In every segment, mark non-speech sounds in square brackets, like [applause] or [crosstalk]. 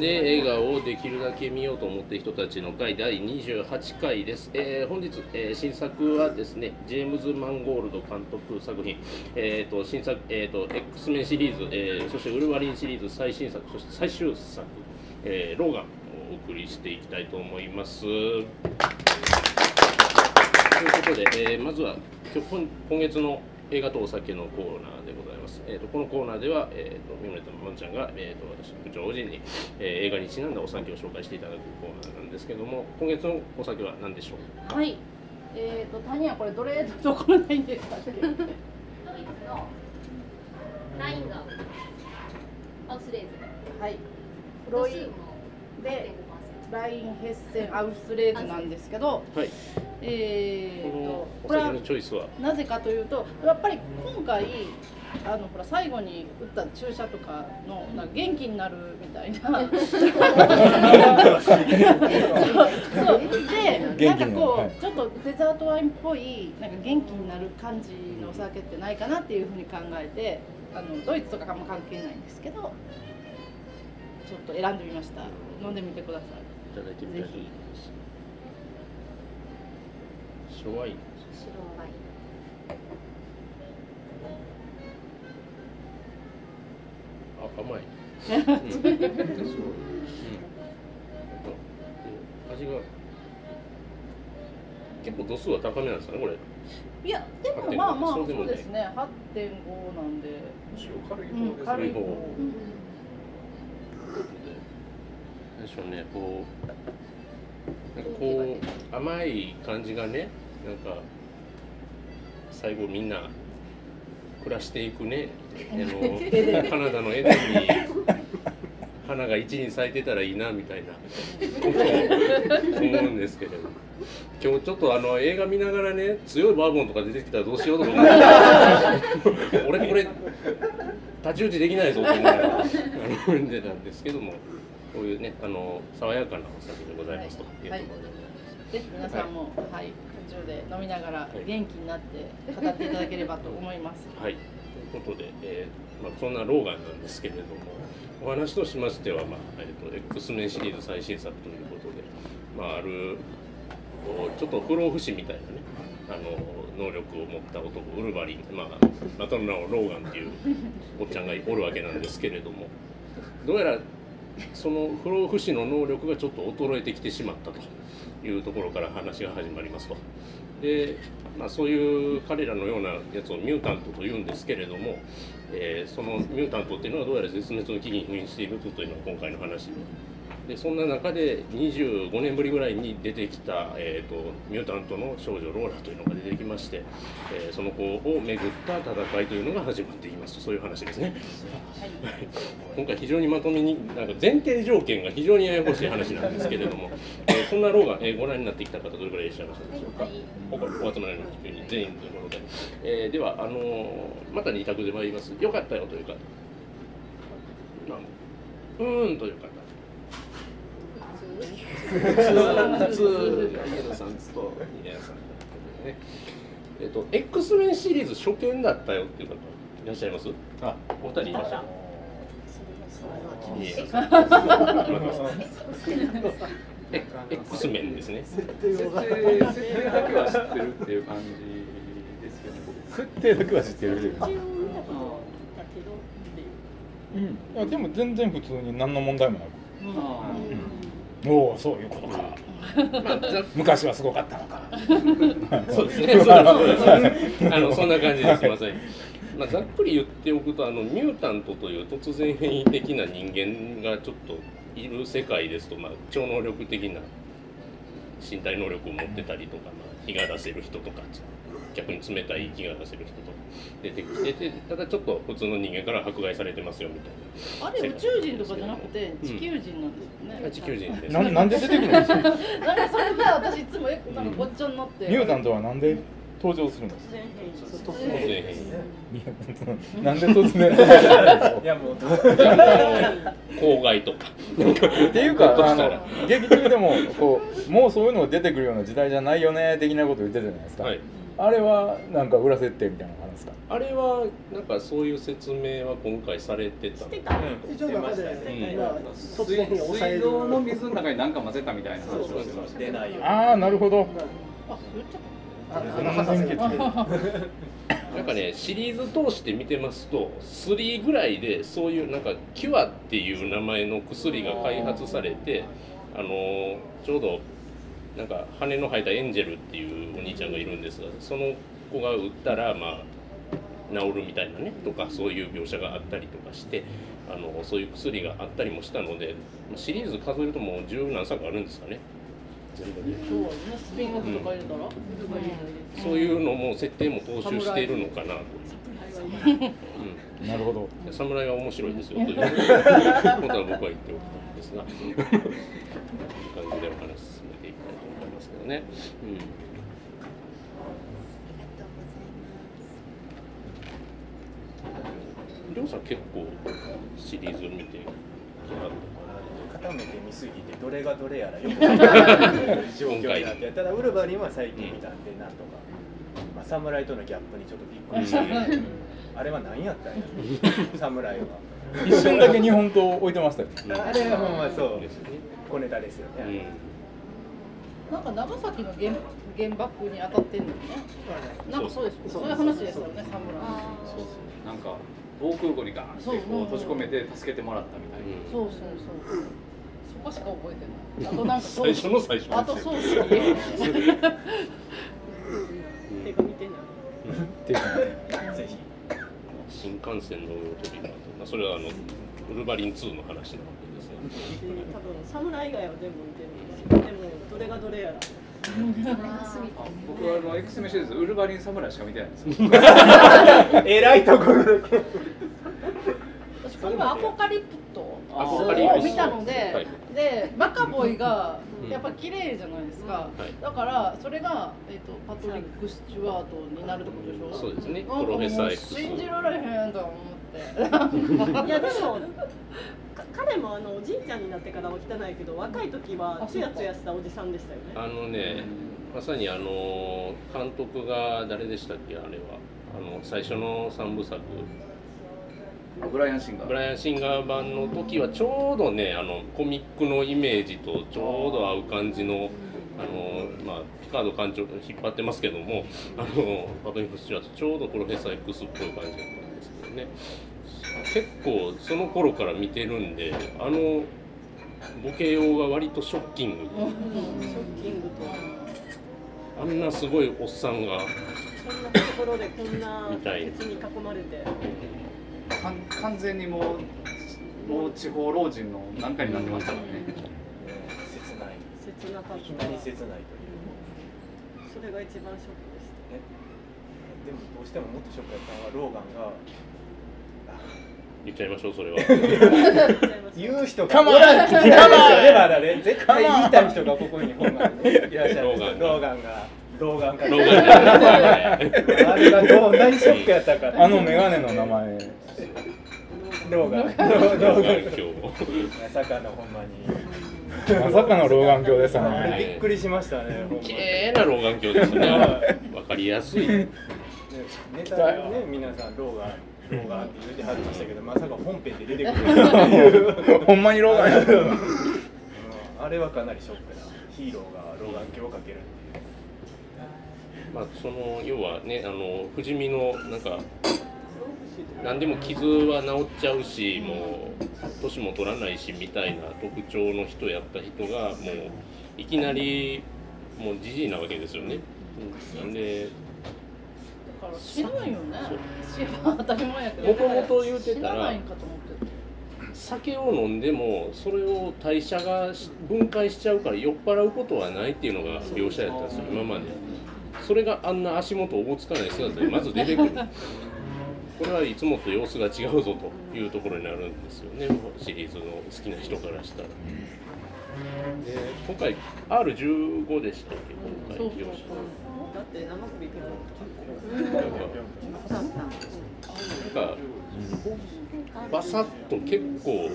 で映画をできるだけ見ようと思っている人たちの会第28回です、えー本日、えー新作はですねジェームズ・マンゴールド監督作品、えー、と新作、えー、と X メンシリーズ、えーそしてウルヴァリンシリーズ最新作そして最終作、えーローガンをお送りしていきたいと思います。ということで、えーまずは今今月の映画とお酒のコーナーでございます。えー、とこのコーナーでは、えー、と三村とまんちゃんが、えー、と私、部長おじに、えー映画にちなんだお酒を紹介していただくコーナーなんですけども、今月のお酒は何でしょうはい。えっ、と、谷はこれどれどころないんですかっけ。ドイツのラインガーハウスレーズンはい。ロイで8.5%ラインヘッセンアウスレーズなんですけど、はい、えっ、このとおこれは酒のチョイスは、なぜかというと、やっぱり今回あのほら最後に打った注射とかのなんか元気になるみたいな。そうで、なんかこう、はいちょっとデザートワインっぽいなんか元気になる感じのお酒ってないかなっていうふうに考えて、あのドイツとかあんま関係ないんですけど、ちょっと選んでみました。飲んでみてください。いただいてみたいと思います。白ワイン。白ワイン甘い。味が。結構度数は高めなんですかね、これ。いや、でも8.5まあまあそうでもねそうですね。8.5なんで、軽いうん、軽い方。方最初ねこうなんかこう甘い感じがねなんか最後みんな暮らしていくね。あの [laughs] カナダのエデンに花が一輪咲いてたらいいなみたいな。ことを思うんですけれど。今日ちょっとあの映画見ながらね強いバーボンとか出てきたらどうしようとか思って俺これ太刀打ちできないぞと思いながら飲んでたんですけども。こういうねあの爽やかなお酒でございますというところでございます。ぜひ皆さんも、はい、中で飲みながら元気になって語っていただければと思います。はい、ということで、えーまあ、そんなローガンなんですけれどもお話としましては、まあえー、と X メンシリーズ最新作ということで、まあ、あるちょっと不老不死みたいなねあの能力を持った男ウルヴァリン、まあ、またの名をローガンっていうおっちゃんがおるわけなんですけれどもどうやらその不老不死の能力がちょっと衰えてきてしまったというところから話が始まりますと。で、まあ、そういう彼らのようなやつをミュータントというんですけれども、えーそのミュータントっていうのはどうやら絶滅の危機に瀕しているというのが今回の話ででそんな中で25年ぶりぐらいに出てきた、えー、とミュータントの少女ローラというのが出てきまして、えーその子をめぐった戦いというのが始まっていきますとそういう話ですね。はい、今回非常にまとめになんか前提条件が非常にややこしい話なんですけれども、えーそんなローが、えーご覧になってきた方どれくらいいらっしゃいましたでしょうか、おお集まりの全員ということで、えーではあのーまた2択で参ります。よかったよという方。まあうーんという方普通家野さんと家野さんねえっ、と X メンシリーズ初見だったよっていう方いらっしゃいますあお二人いらっしゃるいええ X メンですね設定設定だけは知ってるっていう感じですよね設定だけは知ってるうん、いやでも全然普通に何の問題もなく、うんおおそういうことか。まあざ昔はすごかったのか。[laughs] そうですね。あのそんな感じですいません。まあざっくり言っておくとあのミュータントという突然変異的な人間がちょっといる世界ですとまあ超能力的な身体能力を持ってたりとか、まあ、火が出せる人とか逆に冷たい火が出せる人とか出てきててただちょっと普通の人間から迫害されてますよみたいな。あれ宇宙人とかじゃなくて地球人なんですよね。地球人です。ななんで出てくるんですか？[laughs] なんかそれが私いつもえなんかごっちゃになって。ミュータントはなんで登場するんですか？突然変異。なんで突然いやもう公害とか。っていうかあの劇中でもこうもうそういうのが出てくるような時代じゃないよね的なこと言ってたじゃないですか、はい。あれはなんか裏設定みたいなのがあるんですか？あれはなんかそういう説明は今回されてたしてた。一応中で、うん。まあ、突然に抑える水道の水の中に何か混ぜたみたいな話をしてました出ないようにああなるほど。あ言っちゃっあ全然なんかねシリーズ通して見てますと3ぐらいでそういうなんかキュアっていう名前の薬が開発されてあのーちょうどなんか羽の生えたエンジェルっていうお兄ちゃんがいるんですがその子が打ったらまあ治るみたいなねとかそういう描写があったりとかしてあのそういう薬があったりもしたのでシリーズ数えるともう十何作あるんですかね。全部でたそうねそういうのも設定も踏襲しているのかなという。うん。なるほど。侍が面白いですよ。[laughs] ということは僕は言っておきたいんですが、感じでお話しね。うん。りょうさん結構シリーズ見て固めて見すぎてどれがどれやらよくわからない状況になってただウルヴァリンは最近見たんでなんとか、まあ、侍とのギャップにちょっとびっくりして、あれは何やったんや侍は。一瞬だけ日本刀置いてましたよ。あれはまそう。ですね。小ネタですようん。ね、なんか長崎の原原爆に当たってんのにねなんかそうですそういう話ですよね侍そうそう。なんか防空壕にガーンってこう閉じ込めて助けてもらったみたいな、そうそうそう。そこしか覚えてない。あとなんかソ最初の最初あとソースが入れる手が見てないっていうかぜひ新幹線の飛び回って、まあ、それはあのウルヴァリン2の話なわけですね。多分侍以外は全部見てる。んでもどれがどれやら。あ僕はあの X メシリーズウルヴァリン侍しか見てないんですよ。[laughs] [laughs] えらいところだけ私これはアポカリプトアポカリプト。を見たので、はい。でマカボイがうん。やっぱ綺麗じゃないですか、はい。だからそれが、えー、とパトリック・スチュワートになるってことでしょ？そうですね。プロフェッサー X。信じられへんと思って。いやでもか彼もあのおじいちゃんになってからは汚いけど若い時はツヤツヤしたおじさんでしたよね。あのね、まさにあの監督が誰でしたっけあれは。あの最初の三部作。あブライアン・シンガー。ブライアン・シンガー版の時はちょうどねあのコミックのイメージとちょうど合う感じのあの、まあ、ピカード館長引っ張ってますけどもあのパトリック・スチュワートちょうどプロフェッサー X っぽい感じだったんですけどね。結構その頃から見てるんであのボケようが割とショッキング。でショッキングとあんなすごいおっさんがこんなところでこんなみたい鉄に囲まれて [laughs] 完全にもうもう地方老人のなんかになってましたからね、切ない切なかったいきなり切ないというそれが一番ショックでしたねでもどうしてももっとショックだったのはローガンが。言っちゃいましょうそれは。[laughs] 言う人が。おらんって言うんですよねまだね。絶対言いたい人がここにほんまにいらっしゃるんですよ。ローローガンがローガンがローガンじゃないあれがどんなにショックやったか。あのメガネの名前。ローガンローローガン今日まさかのほんまに。まさかの老眼鏡でしたあれね。びっくりしましたねほんまに綺麗な老眼鏡ですね。わかりやすい。ねネタでね皆さんローガンローガンって言ってはりましたけどまさか本編で出てくる [laughs] ほんまに老眼 [laughs] あれはかなりショックな。ヒーローが老眼鏡をかけるまあ、その要はねあの不死身のなんか何でも傷は治っちゃうしもう年も取らないしみたいな特徴の人やった人がもういきなりもうじじいなわけですよね。うんなんで知らないよね当たり前やけどもともと言うてた知らならいんかと思って酒を飲んでもそれを代謝がし分解しちゃうから酔っ払うことはないっていうのが描写やったんですよ今まで。それがあんな足元おぼつかない姿でまず出てくる。これはいつもと様子が違うぞというところになるんですよね。シリーズの好きな人からしたら。で今回 R15 でしたっけ？今そうそう回描写だって生首なんかなんかバサッと結構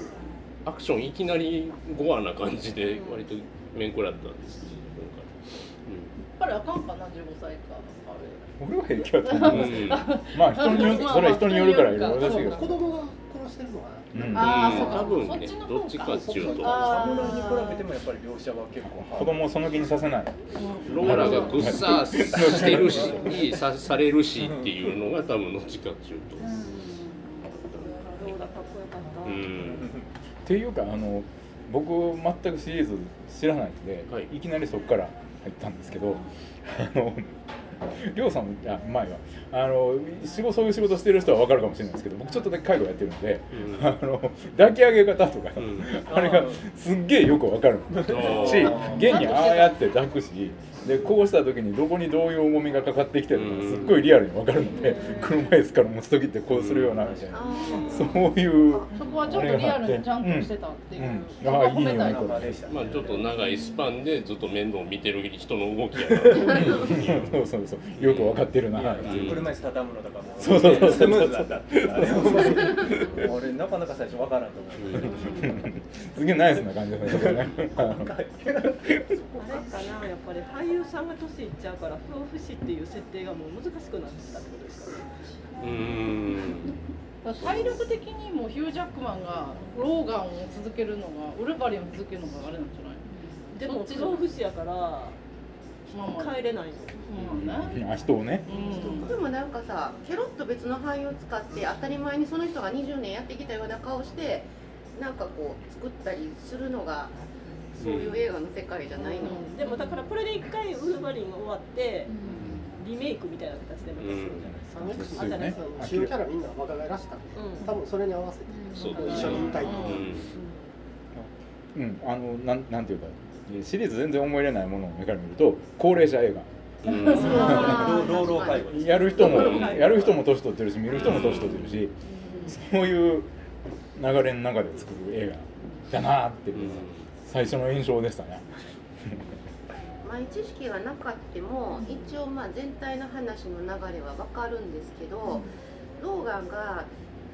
アクションいきなりゴアな感じで割と面食らったんですけどぱりあかんかな15歳かあ俺は平気だと思う。ん。ですけどまあ人によるそれは人によるからいろいろだしいけど子供が殺してるのはうん。あーそ多分ねどっちかっていうと。あ侍に比べてもやっぱり描写は結構子供をその気にさせない。ローラがぐっさしてるしさされるしっていうのが多分どっちかっていうと。ローラかっこよかった、うん。っていうかあの僕全くシリーズ知らないので、はい。い、きなりそこから入ったんですけどあのりょうさんもあ前はあの仕事そういう仕事してる人は分かるかもしれないですけど僕ちょっとだけ介護やってるので、うん。あの抱き上げ方とか、うん。あれがすっげえよく分かるし現にああやって抱くしでこうした時にどこにどういう重みがかかってきてるのかすっごいリアルに分かるので車椅子から持つ時ってこうするようなみたいなそういうそこはちょっとリアルにちゃんとしてたっていう、うん。そこは褒めたいうんあでした。まあちょっと長いスパンでずっと面倒を見てる人の動きやな。っていうそうそうそう。よく分かってるな。っていう車椅子畳むのとかもそうそうそう。スムーズだった。俺なかなか最初わからんと思う。すげえナイスな感じですね。あれかなやっぱり。俳優さんが年いっちゃうから不老不死っていう設定がもう難しくなってきたってことですか？ねうん。体力的にもヒュージャックマンがローガンを続けるのがウルヴァリンを続けるのがあれなんじゃない？でも不そっちじゃない老不死やからまあまあ。帰れないの。そうなんねあ人をね。うん。でもなんかさケロッと別の俳優を使って当たり前にその人が20年やってきたような顔してなんかこう作ったりするのがそういう映画の世界じゃないの、うん。でもだからこれで一回ウルヴァリンが終わってリメイクみたいな形でまたするんじゃないですか、うんあじゃないですか主要キャラみんな若返らした。んでうん。多分それに合わせて。そう一緒にいたい。ってうん。うん。あのなんなんていうかシリーズ全然思い入れないものを目から見ると高齢者映うん。[laughs] あー老老介護やる人もうんやる人も年取ってるし見る人も年取ってるしそういう流れの中で作る映画だなっていう最初の印象でしたね。[laughs] 前知識がなかっても一応まあ全体の話の流れは分かるんですけど、ローガンが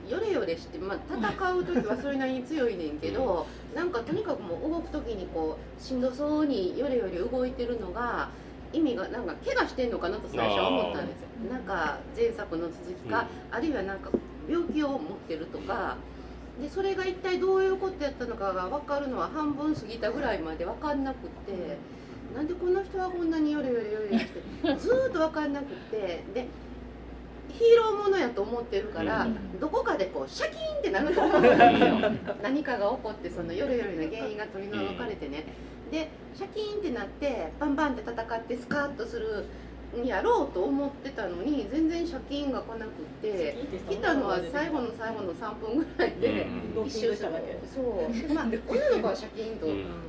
ヨレヨレして、まあ、戦う時はそれなりに強いねんけどなんかとにかくもう動く時にこうしんどそうにヨレヨレ動いてるのが意味がなんか怪我してんのかなと最初は思ったんですよ。なんか前作の続きか、あるいはなんか病気を持ってるとかでそれが一体どういうことやったのかが分かるのは半分過ぎたぐらいまで分かんなくってなんでこの人はこんなにヨレヨレヨレヨレして [laughs] ずーっと分かんなくってでヒーローものやと思ってるから、どこかでこうシャキーンってなると思う。んですよ。何かが起こってそのヨレヨレの原因が取り除かれてね、でシャキーンってなってバンバンって戦ってスカッとするんやろうと思ってたのに全然シャキーンが来なくって来たのは最後の最後の3分ぐらいでうん一周しただけ。そう。まあ女の子はシャキーンと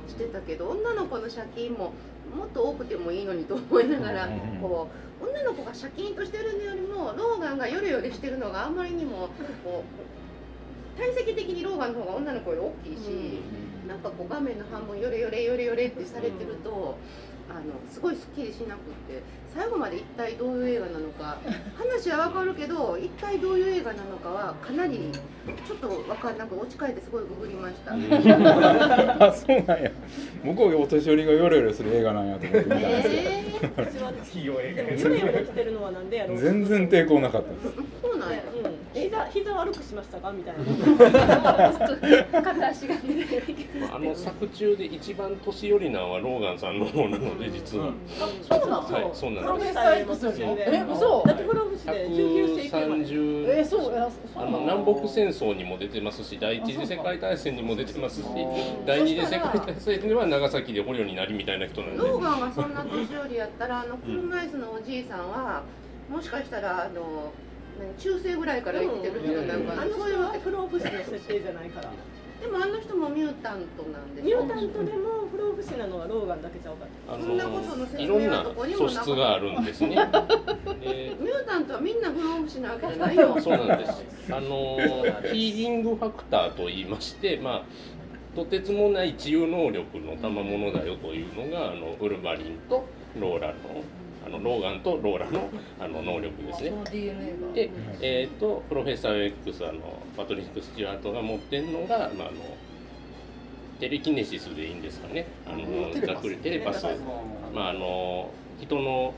してたけど女の子のシャキーンももっと多くてもいいのにと思いながらうんこう女の子がシャキーンとしてるのよりもローガンがヨレヨレしてるのがあまりにもこう体積的にローガンの方が女の子より大きいし、なんかこう画面の半分ヨレヨレヨレヨレってされてると、あのすごいすっきりしなくって最後まで一体どういう映画なのか話はわかるけど一体どういう映画なのかはかなりちょっとわかんなく落ち返ってすごいググりました。[laughs] あそうなんや。僕はお年寄りがヨレヨレする映画なんやと思って見たんですけど、えー、全然抵抗なかったです。そうなんや。うん膝膝悪くしましたか？みたいな。片足がねあの作中で一番年寄りなのはローガンさんの方なので実は、そうなの？はいそうなんです。プロフェッサー X よりえ嘘だって不老不死で19世紀生まれ。130えそう。あなの？南北戦争にも出てますし第一次世界大戦にも出てますし第二次世界大戦では長崎で捕虜になりみたいな人なんで。ローガンがそんな年寄りやったらあの車椅子のおじいさんはもしかしたらあの何中世ぐらいから生きてる人なんかあのそういうわけ人は不老不死の設定じゃないからでもあの人もミュータントなんでミュータントでも不老不死なのはローガンだけちゃうかあそんなことの説明はどこにもな素質があるんですね。で [laughs] ミュータントはみんな不老不死なわけじゃないよそうなんです。あのヒーリングファクターと言いまして、まあとてつもない治癒能力の賜物だよというのがあのウルヴァリンとローラのあのローガンとローラのあの能力ですね。で、えー、とプロフェッサー X あのパトリック・スチュワートが持ってるのが、まあ、あのテレキネシスでいいんですかね。あのざっくりテレパス、まあ、あの人の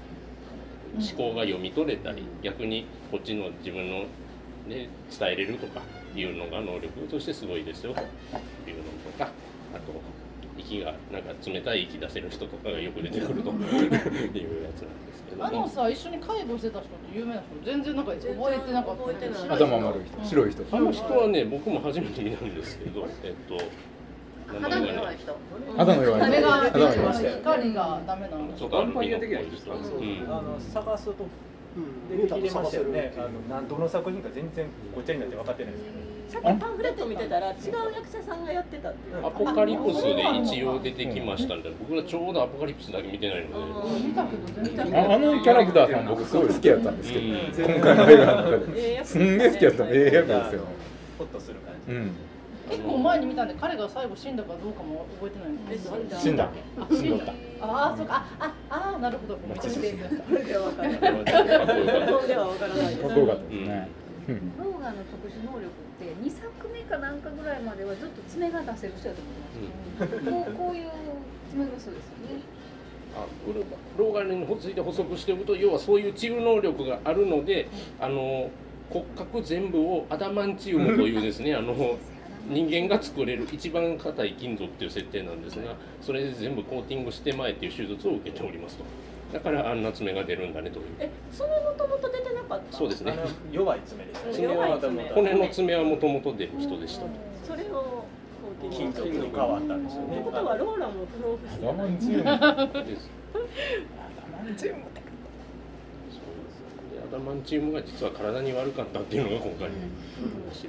思考が読み取れたり逆にこっちの自分の、ね、伝えれるとかいうのが能力としてすごいですよというのとかあと息がなんか冷たい息出せる人とかがよく出てくると [laughs] いうやつなんですけども。あのさ一緒に介護してた人って有名な人全然なん。か覚えてなかった覚えてない。頭丸い人。白い人。あの人はね僕も初めて見たんですけどえっと名肌の弱い人。肌の弱い人。あれが肌の弱い人。光がダメなの。ちょっとアンパイア的な人ですあの探すと。うん。出てきてましたよね。あのなんどの作品か全然ごっちゃになって分かってないです。さっきパンフレット見てたら違う役者さんがやってたっていう。アポカリプスで一応出てきましたんで僕はちょうどアポカリプスだけ見てないので。見たああのキャラクターさん僕すごい好きやったんですけど、うん。今回の映画の中で。すんげえ好きやった。ええ役ですよ。ホッとする感じ。うん。結構前に見たんで彼が最後死んだかどうかも覚えてないんですえ死んだ。あ死んどったああそうか。あああなるほど。からない。では分からない。ですね、うん。ローガンの特殊能力って2作目かなんかぐらいまではずっと爪が出せる人だと思います、こうこういう爪がそうですよね。あウルバローガンについて補足しておくと要はそういう治癒能力があるのであの骨格全部をアダマンチウムというですねあの人間が作れる一番硬い金属っていう設定なんですがそれで全部コーティングしてまえっていう手術を受けておりますと。だからあんな爪が出るんだねという。え爪もともと出てそうですね弱い爪ですね。爪は骨の爪はもともと出る人でしたそれを金属に変わったんですよねって。ことはローラも不老不死アダマンチウムですアダマンチウムってでアダマンチウムが実は体に悪かったっていうのが今回の話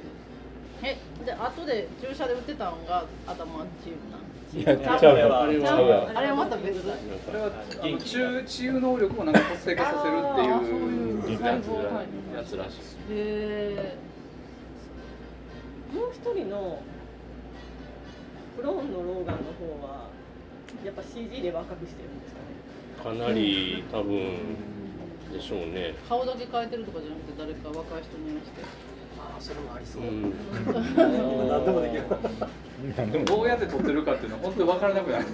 えで後で注射で打ってたのが頭チームなんいやちゃうよあれはうあれはまた別？だなんこれは中治癒能力をなんか活性化させるっていうやつらしい。へもう一人のクローンのローガンの方はやっぱ CG で若くしてるんですかね？かなり多分でしょうね。え顔だけ変えてるとかじゃなくて誰か若い人にしてそれもありそう。う。ん。[laughs] 今何でもできる。どうやって撮ってるかっていうのは本当に分からなくなる。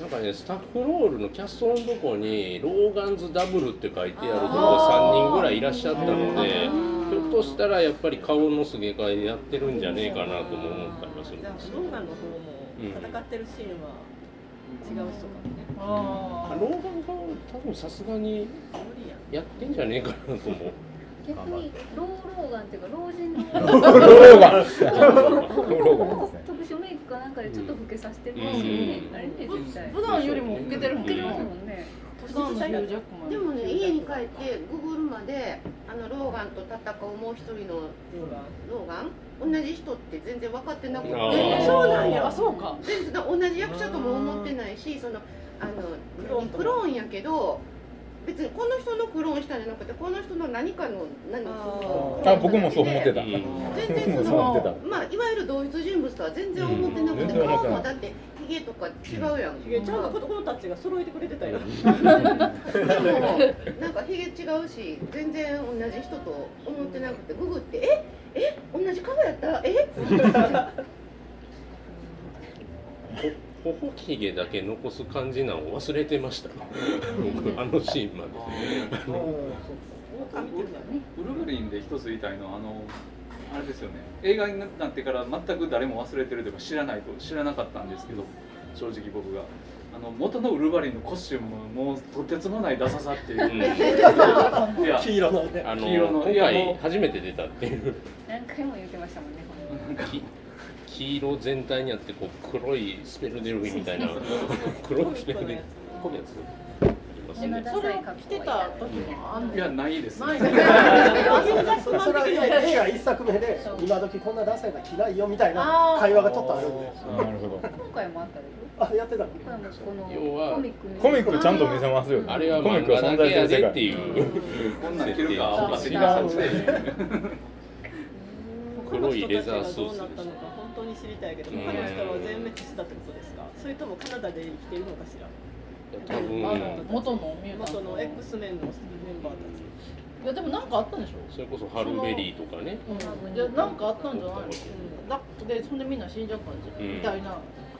なんかねスタッフロールのキャストのとこにローガンズダブルって書いてあるとこが3人ぐらいいらっしゃったのでひょっとしたらやっぱり顔のすげ替えでやってるんじゃねえかなとも思ったりはするんじゃあですローガンの方も戦ってるシーンは違う人かもねああローガンが多分さすがに無理やってんじゃねえかなと思う逆にローローガンっていうか老人のローガンローガンですね特殊メイクかなんかでちょっと老けさせてるんですよね、うんあれね絶対普段よりも老けてるもんね老けてますもんね普段のヒュージャックマンでもね家に帰ってググるまであのローガンと戦うもう一人のローガン同じ人って全然分か。ってなくてそうなんや。あそうか。全然同じ役者とも思ってないしそのあのクローンやけど別にこの人のクローンしたんじゃなくてこの人の何かの何そのあ僕もそう思ってた。うん。全然そのまあいわゆる同一人物とは全然思ってなくて、うん。クローンはだってヒゲとか違うやん、ひげちゃんと子供たちが揃えてくれてたよ、でもなんかヒゲ違うし全然同じ人と思ってなくてググってえ？え？同じ顔やった？え？ほほひげだけ残す感じなんを忘れてました。[laughs] 僕あのシーンまで。ウルヴァリンで一つ言いたいのはあのあれですよね。映画になってから全く誰も忘れてるというか知らないと知らなかったんですけど正直僕が。あの元のウルヴァリンのコスチュームももうとてつもないダサさっていう、うん。いや黄色のね。あの黄色の今回初めて出たっていう。何回も言ってましたもんねき黄色全体にあってこう黒いスペルデルフィみたいな [laughs] 黒いスペルデルフィこういうやつ。ありますね。それを着てた時もあんの？いやないですないそれは [laughs] 映画一作目で今時こんなダサいの着ないよみたいな会話がちょっとあるんで。なるほど。今回もあったでしょ？あやってたの？これもこ要はのコミックに。コミックちゃんと見せますよ。あれはコミックは存在する世界でっていうこんなん着るか。設定勝手にさせて他の人たに知りたいけどうん。他の人は全滅したってことですか？それともカナダで生きているのかしら？多分。あの元のミュータント元の X メンのメンバーたち。いやでもなんかあったんでしょ？それこそハルベリーとかね。うん、いやなんかあったんじゃない？のだってそんでみんな死んじゃったんじゃん、うん。みたいな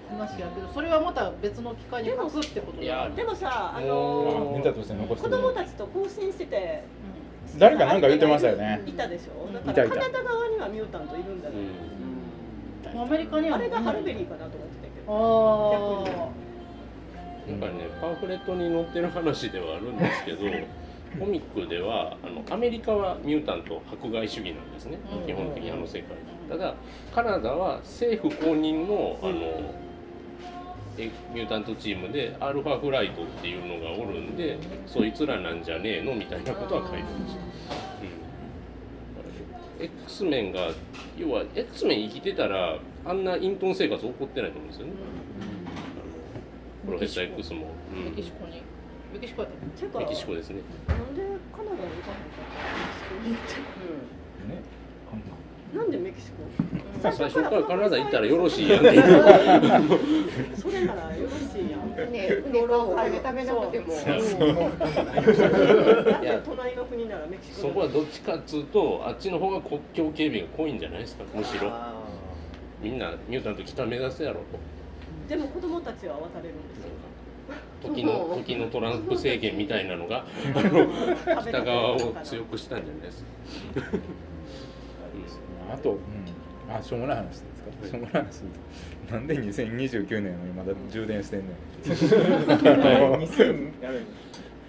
話やけどそれはまた別の機会に書くってこといやでもさああのネタとして残して子供たちと交信してて誰かなんか言ってましたよね。いたでしょ？だからカナダ側にはミュータントいるんだね、アメリカにはあれがハルベリーかなと思ってたけど。あなんかねパンフレットに載ってる話ではあるんですけどコミックではあのアメリカはミュータント迫害主義なんですね。うん。基本的にあの世界ただカナダは政府公認のあのえミュータントチームでアルファフライトっていうのがおるんでそいつらなんじゃねえのみたいなことは書いてました、うん、X メンが要は X メン生きてたらあんな隠遁生活起こってないと思うんですよね、あのプロフェッサー X も、ーメキシコに。メキシコやった。メキシコですね。なんでカナダに行かへんか？ったねなんでメキシコ？最初からカナダ行ったらよろしいやんそれならよろしいやん。ね船買う。金ためなくても。隣の国ならメキシコ。そこはどっちかっつうとあっちの方が国境警備が濃いんじゃないですかむしろ。みんなミュータント北目指すやろと。でも子供たちは渡れるんですよ。時の時のトランプ政権みたいなのがあの北側を強くしたんじゃないですかあと、うん、あしょうもない話ですか、しょうもない話。なんで2029年まだ充電してんね [laughs] [laughs] ん2000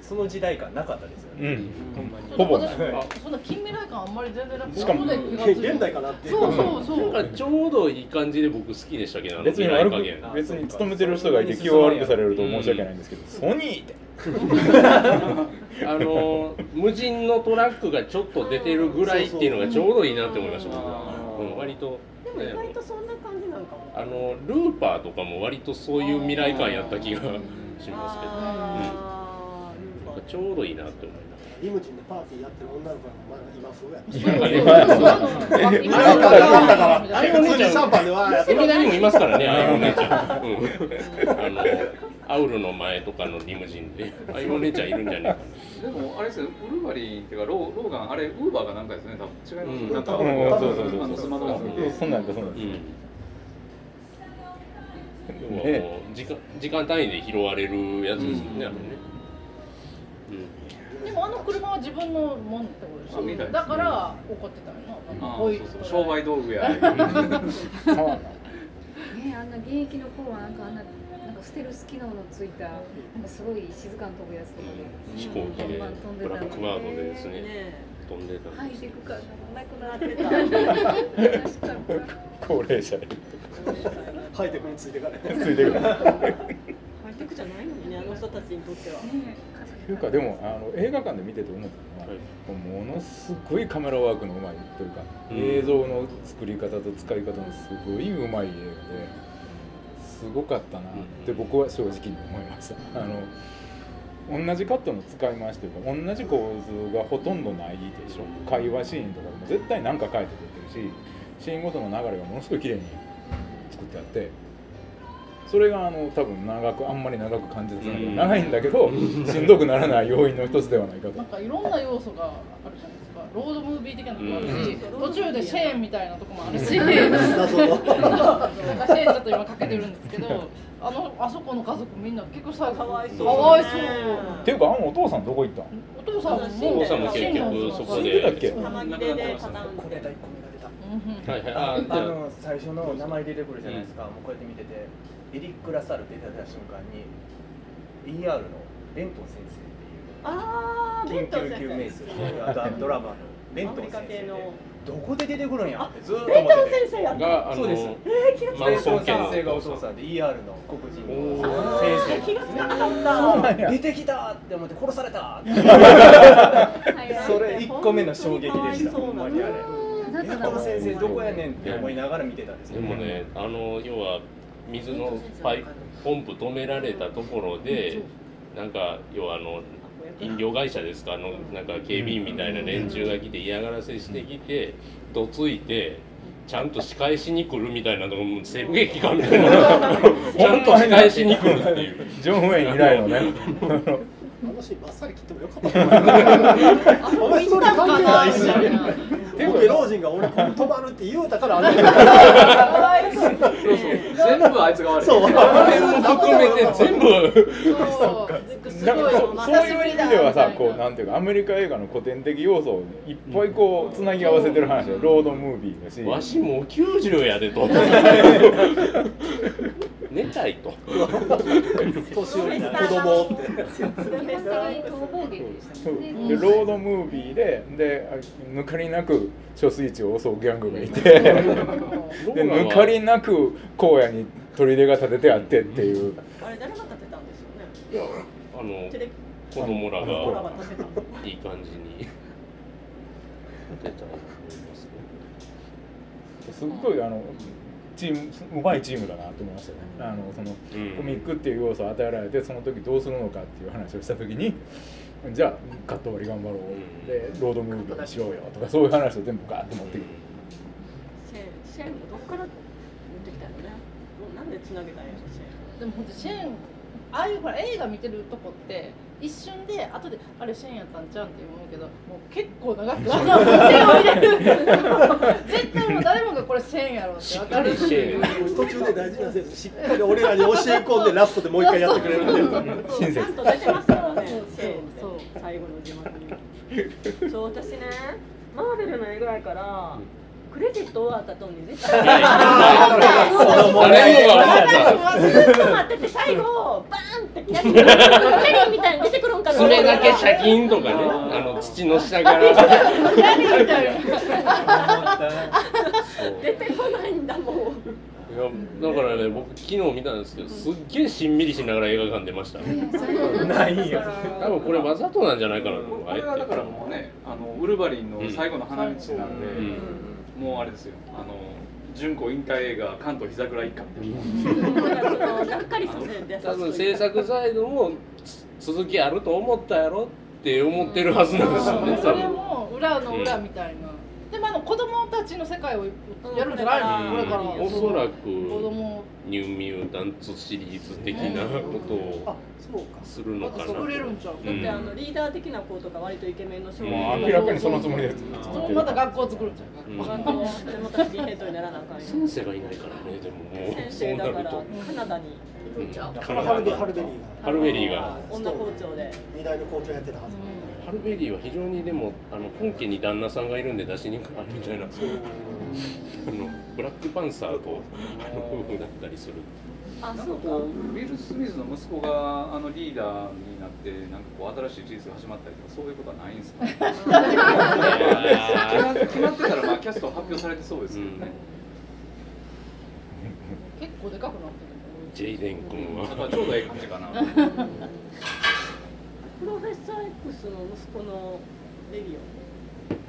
その時代感なかったですよね、うん。ほんまに。ほぼ。私そんな近未来感あんまり全然なくて。しかも現代かなっていう。そうそうそう。なんかちょうどいい感じで僕好きでしたけど別に悪く別に勤めてる人がいて気を悪くされると申し訳ないんですけど、ソニーってあの無人のトラックがちょっと出てるぐらいっていうのがちょうどいいなって思いました僕は。うん、割とでも意外とそんな感じなんかも。あのルーパーとかも割とそういう未来感やった気がしますけど、うん、ちょうどいいなって思いなリムジンでパーティーやってる女の子がまだ今風や今あれから変わったからああいうお姉ちゃんシャンパンではやってる海田にもいますからね、ああいうお姉ちゃん、あの、アウルの前とかのリムジンで、ああいうお姉ちゃんいるんじゃないか。でもあれですよウルヴァリンっていうかローローガンあれウーバーがなんかですね。多分違います、うん。なんか、うん。そうそうそうあのスマートフォンそんなんだそんなんな。だうん。要はもう時間時間単位で拾われるやつですよね、あれね。でもあの車は自分のもんってことですね。でしょだから怒ってたよな。あこいーそうそう。商売道具や。[laughs] ねあんな現役の頃はなんかあんなステルス機能のついたなんかすごい静かに飛ぶやつとかで。飛行機でブラックバードでですね、ね飛んでたんです。ハイテク感がなくななってた。高齢者でハイテクに。ついてからついてくるハイテクじゃないのにねあの人たちにとっては。というかでもあの映画館で見てて思ったのは、ものすごいカメラワークのうまいというか、うん。映像の作り方と使い方のすごいうまい映画ですごかったなって僕は正直に思いました。あの同じカットの使い回しというか同じ構図がほとんどないでしょ。会話シーンとかでも絶対何か書いてくれてるしシーンごとの流れがものすごい綺麗に作ってあってそれがあの多分長くあんまり長く感じさせない、うん。長いんだけど [laughs] しんどくならない要因の一つではないかと。なんかいろんな要素があるじゃないですか。ロードムービー的なとこもあるし、途中でシェーンみたいなとこもあるし。[laughs] なんかシェーンちょっと今かけてるんですけど [laughs] あのあそこの家族みんな結構さかわいそう。かわいそうっていうかあのお父さんどこ行ったん？お父さんもお父さんも結局そこ死んでたっけで玉切れでパターンこれだ1個目が出た。はいはい。あの最初の名前出てくるじゃないですか、もうこうやって見ててエリック・ラサルって出た瞬間に ER のベントン先生っていう緊急救命先士あとあのドラマのベントン先生でどこで出てくるんやってずーっとベントン思ってて先生やった。があのそうです。マベントン先生がお父さんで ER の黒人おのー。先生気がつかなかった。出てきたって思って殺された。それ1個目の衝撃でした。ほんベントン先生どこやねんって思いながら見てたんですでよもねあの要は水のパイポンプ止められたところでなんか要はあの飲料会社ですかあのなんか警備員みたいな連中が来て嫌がらせしてきてどついてちゃんと仕返しに来るみたいなのがもう戦撃かみたいなちゃんと仕返しに来るっていう。[laughs] ジョン・ウェイン以来のね [laughs] あのシーンバッサリ切ってもよかった。あのストーリー関係ないし。ボケ老人が俺ここ止まるって言うたからあれ。全部あいつが悪い。そう。これも含めて全部そう。すごいなんかそそう。いう。意味ではさこう。ななんていう。かアメリカ映画の古典的要素をいっぱいこう。つなぎ合わせてる話でロードムービーだしわしもう。90やでと寝たいと。年寄りな子供ってでロードムービーでであ抜かりなく貯水池を襲うギャングがいて。[laughs] で抜かりなく荒野に砦が建ててあってっていう。あれ誰が立てたんですよね。あの子供らがいい感じに。出たと思いますね。すっごいあのチームうまいチームだなと思いましたね。あのそのうん。コミックっていう要素を与えられてその時どうするのかっていう話をした時にじゃあカット割り頑張ろう、ん。でロードムービーにしようよとかそういう話を全部ガーッと持ってくるシェーンシェーンもどっから持ってきたのね。もうなんでつなげたんやろシェーン。でも本当シェーンああいうほら映画見てるとこって一瞬で後であれシェーンやったんちゃうんって思うけどもう結構長くあのシェーンを入れる絶対もう誰もがこれシェーンやろって分かる。しっかりシェー途中で大事な先生しっかり俺らに教え込んでラストでもう一回やってくれるんで親切。ちゃんと出てますからね。そうそう最後の字幕に。そう私ねマーベルの映画やからクレジット終わった後に絶対誰もが思ったずっと待ってて最後バーンってキャリーみたいに出てくるんかな爪だけシャキンとかね。あの土の下から。出てこないんだもんいやだからね僕昨日見たんですけどすっげえしんみりしながら映画館出ました。ないよ。多分これわざとなんじゃないかなとこれはだからもうねあのウルヴァリンの最後の花道なんで、うんもうあれですよ。あの純子引退映画関東膝倉一家みたいなだからそのがっかりさせて多分制作サイドもつ続きあると思ったやろって思ってるはずなんですよねそれも裏の裏みたいな、でもあの子供たちの世界をやるんじゃないの、これから。おそらく子供。ニューミュータンツシリーズ的なことをあそうか。するのかな。と作れるんちゃう？だってあのリーダー的な子とか割とイケメンの少うん。もう年明らかにそのつもりです。そうまた学校作るんちゃう？うん。学校でまたスキンヘッドにならなあかん。よ先生がいないからねでももう。先そう生だからなると。カナダに。うん。ハルベハルベリーハルベリーが。女校長で。二大の校長やってたはずハルベリーは非常にでもあの本家に旦那さんがいるんで出しにくいみたいな [laughs] あのブラックパンサーとあの夫婦だったりする。あなんかこうウィル・スミスの息子があのリーダーになってなんかこう新しい人生が始まったりとかそういうことはないんですかね。[laughs] 決まってたらまあキャスト発表されてそうですけどね、結構でかくなってジェイデン君はちょうどええ感じかな [laughs] ッサー X の息子のレギオン。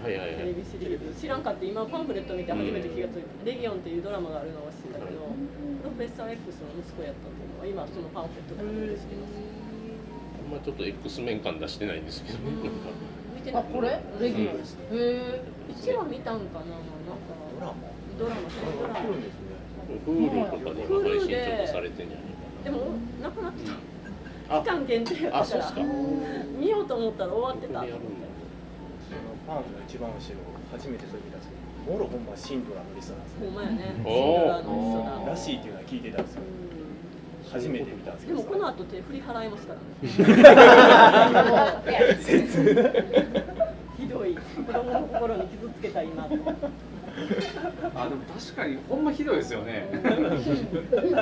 はいはいはい。テレビシリーズ。知らんかって今パンフレット見て初めて気がついた、レギオンっていうドラマがあるのは知ってたけど、プロフェッサー X の息子やったっていうのは今そのパンフレットで初めて知ります。あんまちょっと X 面感出してないんですけど。ねなん。か見てない。あこれ？レギュラーへえ一話見たんかな？なんかドラマ。ドラマドラマとかで今配信ちょっとされてんじゃないでもなくなってた。あ期間限定やったから。見ようと思ったら終わってた。これやるんだそのパンフの一番後ろ初めてそれ見たんですけどもろほんまシンドラのリストなんですねほんまやね。シンドラーの人だ。らしいっていうのは聞いてたんですよ。初めて見たんですけど。でもこの後手振り払いますからね。ひどい子供の心に傷つけた今あでも確かにほんまひどいですよね。[laughs]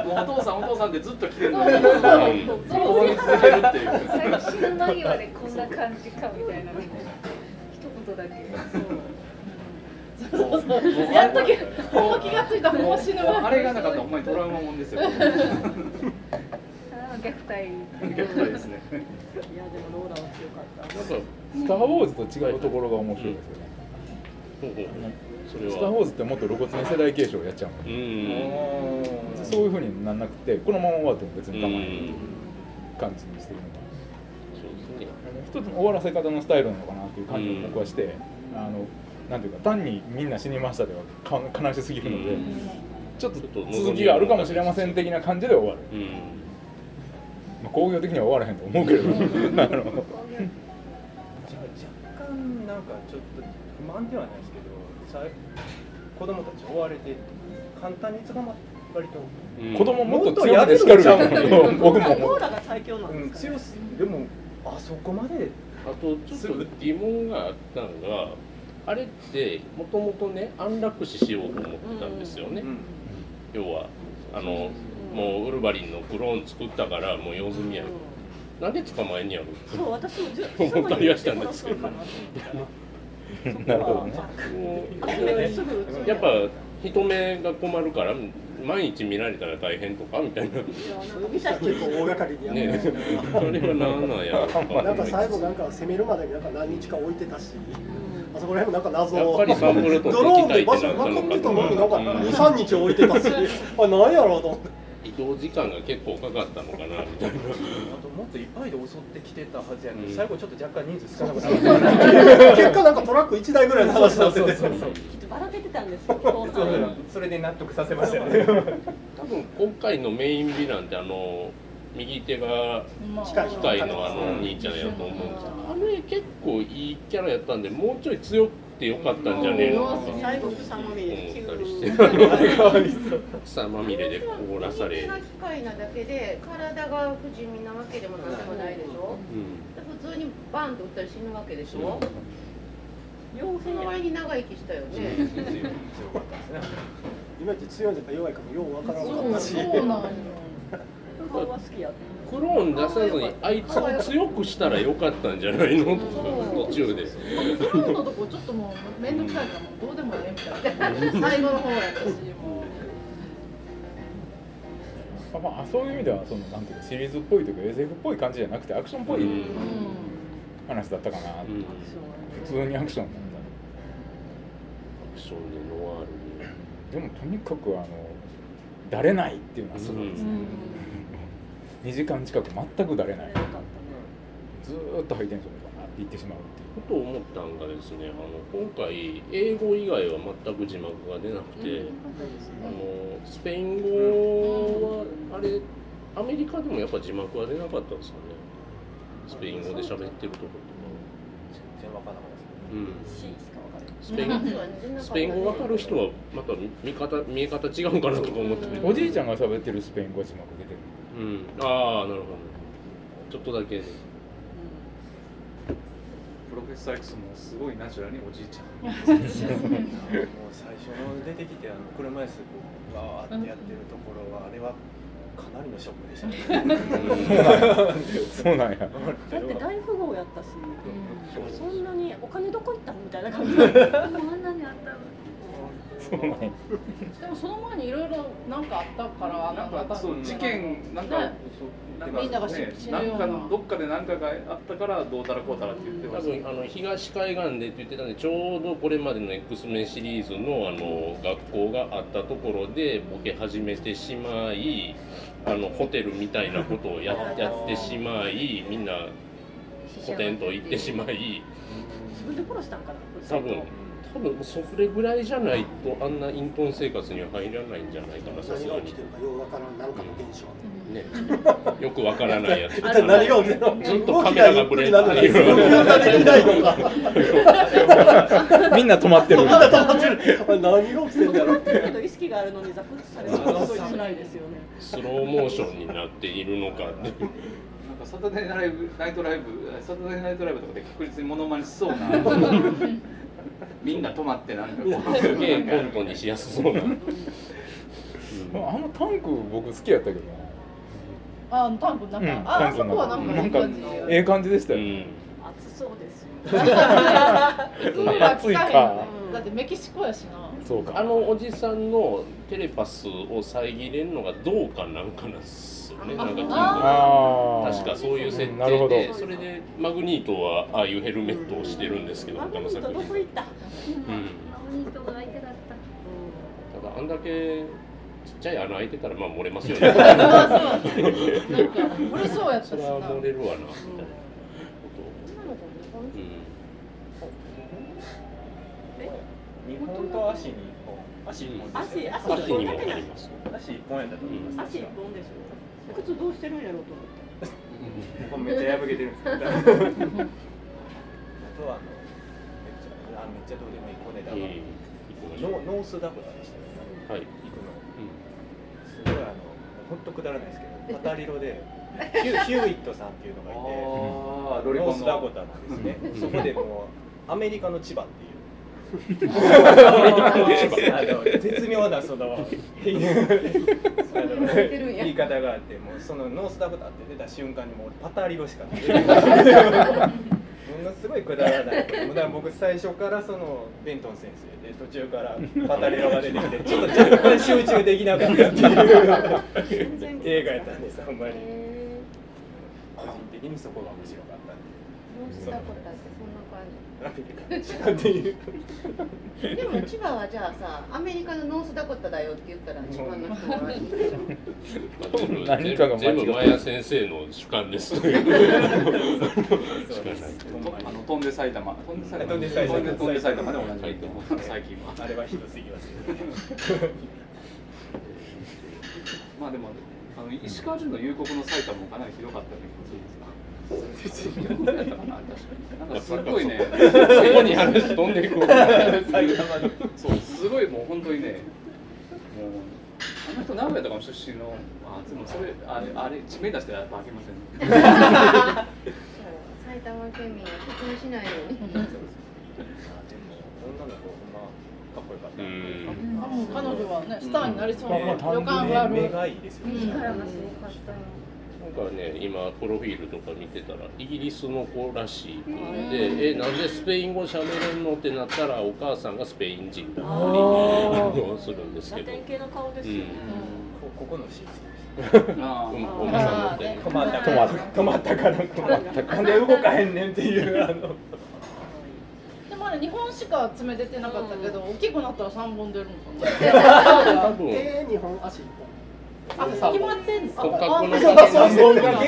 お父さんお父さんってずっと来てるのに。そうそうそう。思い続けるっていう最後死ぬ間際でこんな感じかみたいな一言だけそうそうやっときもう気がついたもう死ぬわあれがなかったらほんまにトラウマもんですよ虐待虐待ですねいやでもローラは強かったなんかスター・ウォーズと違うところが面白いですよね、ほうほうそれスター・ウォはーズってもっと露骨に世代継承をやっちゃうのうに、んそういうふうになんなくてこのまま終わっても別うに構わない。ん。感じにしてるのがそうですね。一つの終わらせ方のスタイルなのかなっていう感じを僕はして、あのなんていうか単にみんな死にましたではか悲しすぎるので、ちょっと続きがあるかもしれません的な感じで終わる、うん。まあ、工業的には終わらへんと思うけれど [laughs] あの。若干なんかちょっと不満ではないですけどさ子供たち追われて簡単に捕まっ割と子供もっと強くて叱るよ僕もコーラが最強なん。うん。ですか、強すでもあそこまで。あとちょっと疑問があったのがあれってもともとね安楽死しようと思ったんですよね、うん。要はあのもうウルヴァリンのクローン作ったからもう用済みやる、なんで捕まえんやろそう私もず思ったりはしたんですけど [laughs] なるほどね。やっぱ人目が困るから毎日見られたら大変とかみたいな。結構大掛かりにやねってそれは何なんやろとか。なんか最後なんか攻めるまでになんか何日か置いてたし、あそこら辺もなんか謎。やっぱりサンプル取ってドローンで場所分かってたのになんか2、3日置いてたし、あ何やろうと思って。移動時間が結構かかったのかなみたいな。あともっといっぱいで襲ってきてたはずやのに、うん。最後ちょっと若干人数少なくなった。結果なんかトラック1台ぐらいの話になってて。きっとばらけてたんですよ後そそれで納得させましたよね。多分今回のメインヴィランってあの右手がまあ機械のあのお兄ちゃんやと思うんですけどあれ結構いいキャラやったんでもうちょい強くてよかったんじゃねえのかな。最後草まみれ思ったりし急て草まみれで凍らされ機械なだけで体が不死身なわけでもなんでもないでしょ。うん普通にバンと打ったら死ぬわけでしょ。傭兵その割に長生きしたよね強かったですね今って強いのか弱いかもようわからんかったし。そうなんよ顔は好きやクローン出さずにあいつを強くしたらよかったんじゃないの？とか途中でクロのとこちょっともう面倒くさいからもうどうでもええみたいな最後の方やったしもまあまあ、そういう意味ではそのなんていうかシリーズっぽいというか SF っぽい感じじゃなくてアクションっぽい話だったかな、うん。普通にアクションだっアクションでノワールに。たでもとにかくあのだれないっていうのはすごいですね、[laughs] 2時間近く全くだれない。ずーっとハイテンションでいってしまうっていう。ふと思ったんがですねあの今回英語以外は全く字幕が出なくて、あのスペイン語はあれアメリカでもやっぱ字幕は出なかったんですかね。スペイン語で喋ってるところ全然わからなかったです。とか、うん、C しか分からないスペインスペイン語わかる人はまた見方 [laughs] 見え方違うんかなとか思って。て、おじいちゃんが喋ってるスペイン語字幕出てる。うん、ああなるほど。ちょっとだけ。ねプロフェッサー X もすごいナチュラルにおじいちゃん。[laughs] もう最初の出てきてあの車椅子こうわーってやってるところはあれはかなりのショックでしたね。[laughs] そうなんや。だって大富豪やったし、そんなにお金どこ行ったのみたいな感じ。こんなにあったのそうなんや。でもその前にいろいろなんかあったからなんか事件なんか、ね。そう。なんかみんながね死ぬなんかような。どっかで何かがあったからどうたらこうたらって言ってました多分あの東海岸でって言ってたんでちょうどこれまでの X メンシリーズのあの学校があったところでボケ始めてしまいあのホテルみたいなことをややってしまいみんなコテンと行ってしまい。自分で殺したんかな多分多分それぐらいじゃないとあんな隠遁生活には入らないんじゃないかなさすがに。ねよくわからないやつ何が起きてるの？ずっとカメラがブレ動きがゆっくりなのに呼吸ができないのか。みんな止まってるまだ止まってる。何が起きてんだろう。けど意識があるのにザクッとされるのがすごい辛いですよねスローモーションになっているのかなんかサタデーナイブナイトライブサタデーナイトライブとかで確実にモノマネしそうな [laughs] みんな止まってなんかこうすげえコントにしやすそうな、うんあのタンク僕好きやったけどあタンクなんか、うんああそこはなんかいい感じええ感じでしたよ、うん暑そうですようん暑いかだってメキシコやしなそうかあのおじさんのテレパスを遮れるのがどうかなんかなすよね。なんか聞い確かそういう設なるほど。定でそれでマグニートはああいうヘルメットをしてるんですけどマグニート他の作品どこ行った？うん。マグニートが相手だった。ただあんだけちっちゃい穴開いてたらまあ漏れますよね。あそうなんか古そうやったしそれなは漏れるわな。日本と足に本。足一本足足足にもあります足一本。やったと思います。足一本でしょ靴どうしてるんやろうと思ってここめっちゃ破けてるんです。あとはあのめっちゃあめっちゃどうでもいい小ネタがノーノースダコタでしたよね。はい行くのすごいあの本当くだらないですけどパタリロでヒュヒューイットさんっていうのがいてああロノースダコタなんですねそこでもうアメリカの千葉っていうあの絶妙なそ [laughs] 言い方があってもうそのノースダコタって出た瞬間にもう俺パタリロしか出てこないものすごいくだらないだから僕最初からそのベントン先生で途中からパタリロが出てきてちょっと若干集中できなかったっていう映画やったんですほんまに個人的にそこが面白かったんでノースダコタってそんな感じアメリカっていう？でも千葉はじゃあさアメリカのノースダコタだよって言ったら千葉の人は何かが全部マヤ先生の主観です。あの飛んで埼玉飛んで埼玉で埼玉飛んで埼玉で同じ最近はあれはひどすぎますよねまあでもあの石川純の夕刻の埼玉もかなりひどかったよう？な気がするんです [laughs] なんかすごいね。そこに話飛んでいく。埼玉のそうすごいもう本当にねもうあの人名古屋とかの出身のあでもそれあれあれ地名出してやっぱあきませんね。埼玉県民は口にしないように。でも女の子ほんまかっこよかった。彼女はねスターになりそうな予感がある。目がいいですよねうん。力がすごかった。よなんかね、今プロフィールとか見てたらイギリスの子らしい子で、えなんでスペイン語喋れんのってなったらお母さんがスペイン人だったりあするんですけど、ラテン系の顔ですよね、こここのシー。ン好きあうんーお馬さんの手止まった止まったから止まったで動かへんねんっていうあのでもあれ日本しか爪出てなかったけど、大きくなったら三本出るのかな。[laughs] 多分。手二本。足一本あ、決まってんの？骨格のあその設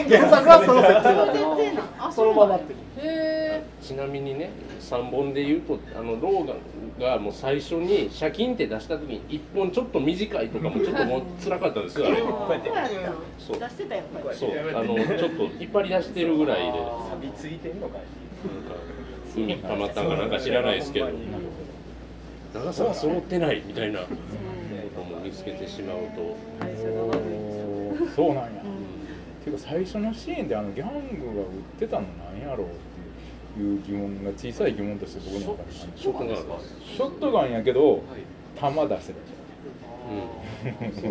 定あだ。出てんの。あ、そのままって。へちなみにね3本で言うとあのローガンがもう最初にシャキンって出した時に1本ちょっと短いとかもちょっともう辛かったですよあれ。こう。やってどうやったそう。出してたよ。こうやって。そうあのちょっと引っ張り出してるぐらいで。錆びついてんのかい海溜まったんかなんか知らないですけど。長さが揃ってないみたいな見つけてしまうと、そうなんや、ていうか最初のシーンであのギャングが売ってたのなんやろうっていう疑問が小さい疑問として僕の中にある。ショットガンですかショットガンやけどはい弾出してたうん。じ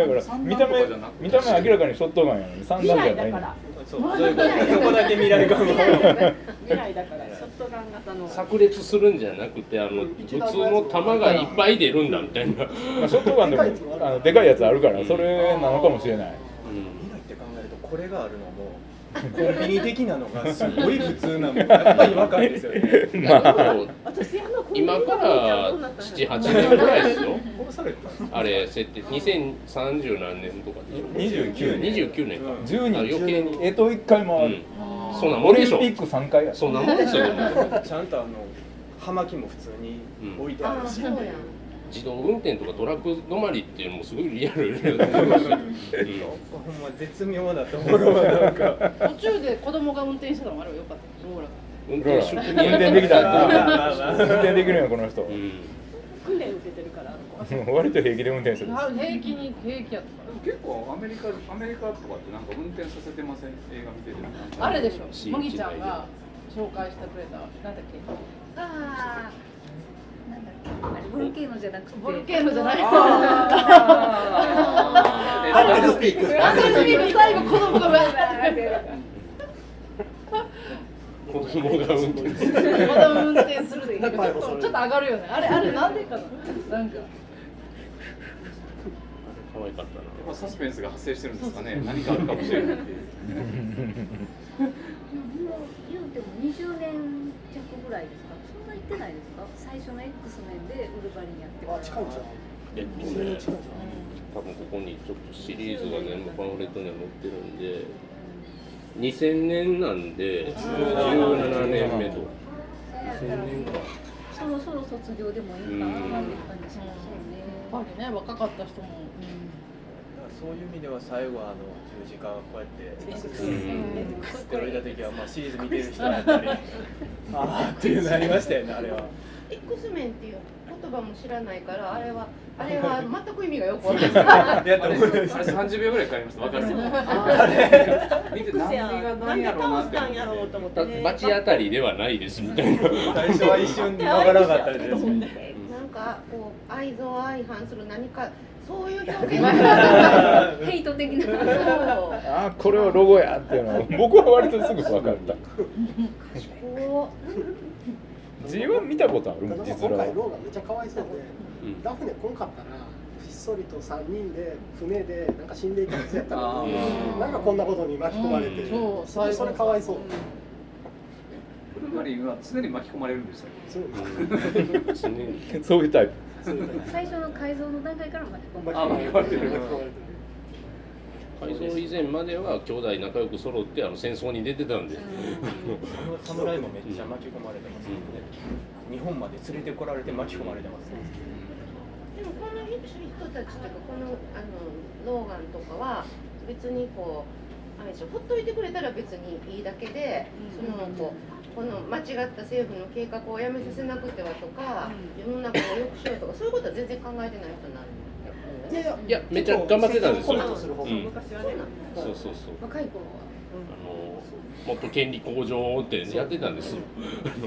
ゃんだから見た目見た目明らかにショットガンやのに三未段じゃないからそうそういうこと。そこだけ未来感が。未来だからショットガン型の炸裂するんじゃなくてあの普通の弾がいっぱい出るんだみたいな、まあ、ショットガンでもあのでかいやつあるからそれなのかもしれない。未来って考えるとこれがあるのもコンビニ的なのがすごい普通なのがやっぱり違和感ですよねまあ、今から78年ぐらいですよあれ設定2030何年とかでしょ？29年29年。か、うん10人あ余計にえっと1回回る、うん、そんなもオんでしょ？リンピック3回やそんなもんですよでもちゃんとあの葉巻も普通に置いてああるし、そうやん自動運転とかトラック止まりっていうのもすごいリアル、ほん。ま絶妙なところは途中で子供が運転してたのもあればよかった。ローラが。運転運転できた運転できるん。この人、うん。訓練受けてるからあの子割と平気で運転する平気に平気やったから。結構アメリカアメリカとかってなん。か運転させてません。映画見ててあれでしょ。麦ちゃん。が紹介してくれたなん。だっけ。ああなんだっけあれボルケーノじゃなくて。ボルケーノじゃない。アンデスピー。クアンデスピーク最後子供が。子供が運転する。子供運転するでちょっと上がるよね。あれあれなんでかな？なんか。可愛かったな。やっぱサスペンスが発生してるんですかね。何かあるかもしれないっていう。言うても20年弱ぐらいですか？ってないですか？最初の X メンでウルヴァリンやってあ近いんじゃないえっとね多分ここにちょっとシリーズが全部パンフレットには載ってるんで。2000年なんで17年目と。2000年かそろそろ卒業でもいいかなって感じしますよね。やっぱりね若かった人も。そういう意味では最後はあの十字架こうやってうんステロイド的はまあシリーズ見てる人はやっぱりああっていうのありましたよねあれは。X メンっていう言言葉も知らないからあれはあれは全く意味がよくわからない。やあれあれ30秒ぐらいかかりました分かる。[laughs] あ見てクセや何が何やろうなっと思ってね罰当たりではないです。みたいな最初は一瞬わからなかったです [laughs] なんかこう愛憎相反する何かそういう表現。が [laughs] ヘイト的な。あーこれはロゴやっていうの。は僕は割とすぐ分かった。こ字は見たことあるもん今実は回ローがめっちゃかわいそうで、うん。ダフネ来んかったらひっそりと3人で船でなんか死んでいくやつやったのなんかこんなことに巻き込まれて、うん。そう最後それかわいそう、ウルヴァリンは常に巻き込まれるんでしたっけ？そう。そういうタイプ最初の改造の段階から巻き込まれてる。巻き込まれてる。改造以前までは兄弟仲良く揃ってあの戦争に出てたんで、侍もめっちゃ巻き込まれてますね、日本まで連れてこられて巻き込まれてます、でもこの人たちとかこのあのローガンとかは別にこうあれでしょほっといてくれたら別にいいだけで、そのこうこの間違った政府の計画をやめさせなくてはとか、世の中を良くしようとかそういうことは全然考えてない人なんいやいやいやめっちゃ頑張ってたんですよ。昔はね。そうそうそう。若い頃は。あのもっと権利向上ってやってたんです。よ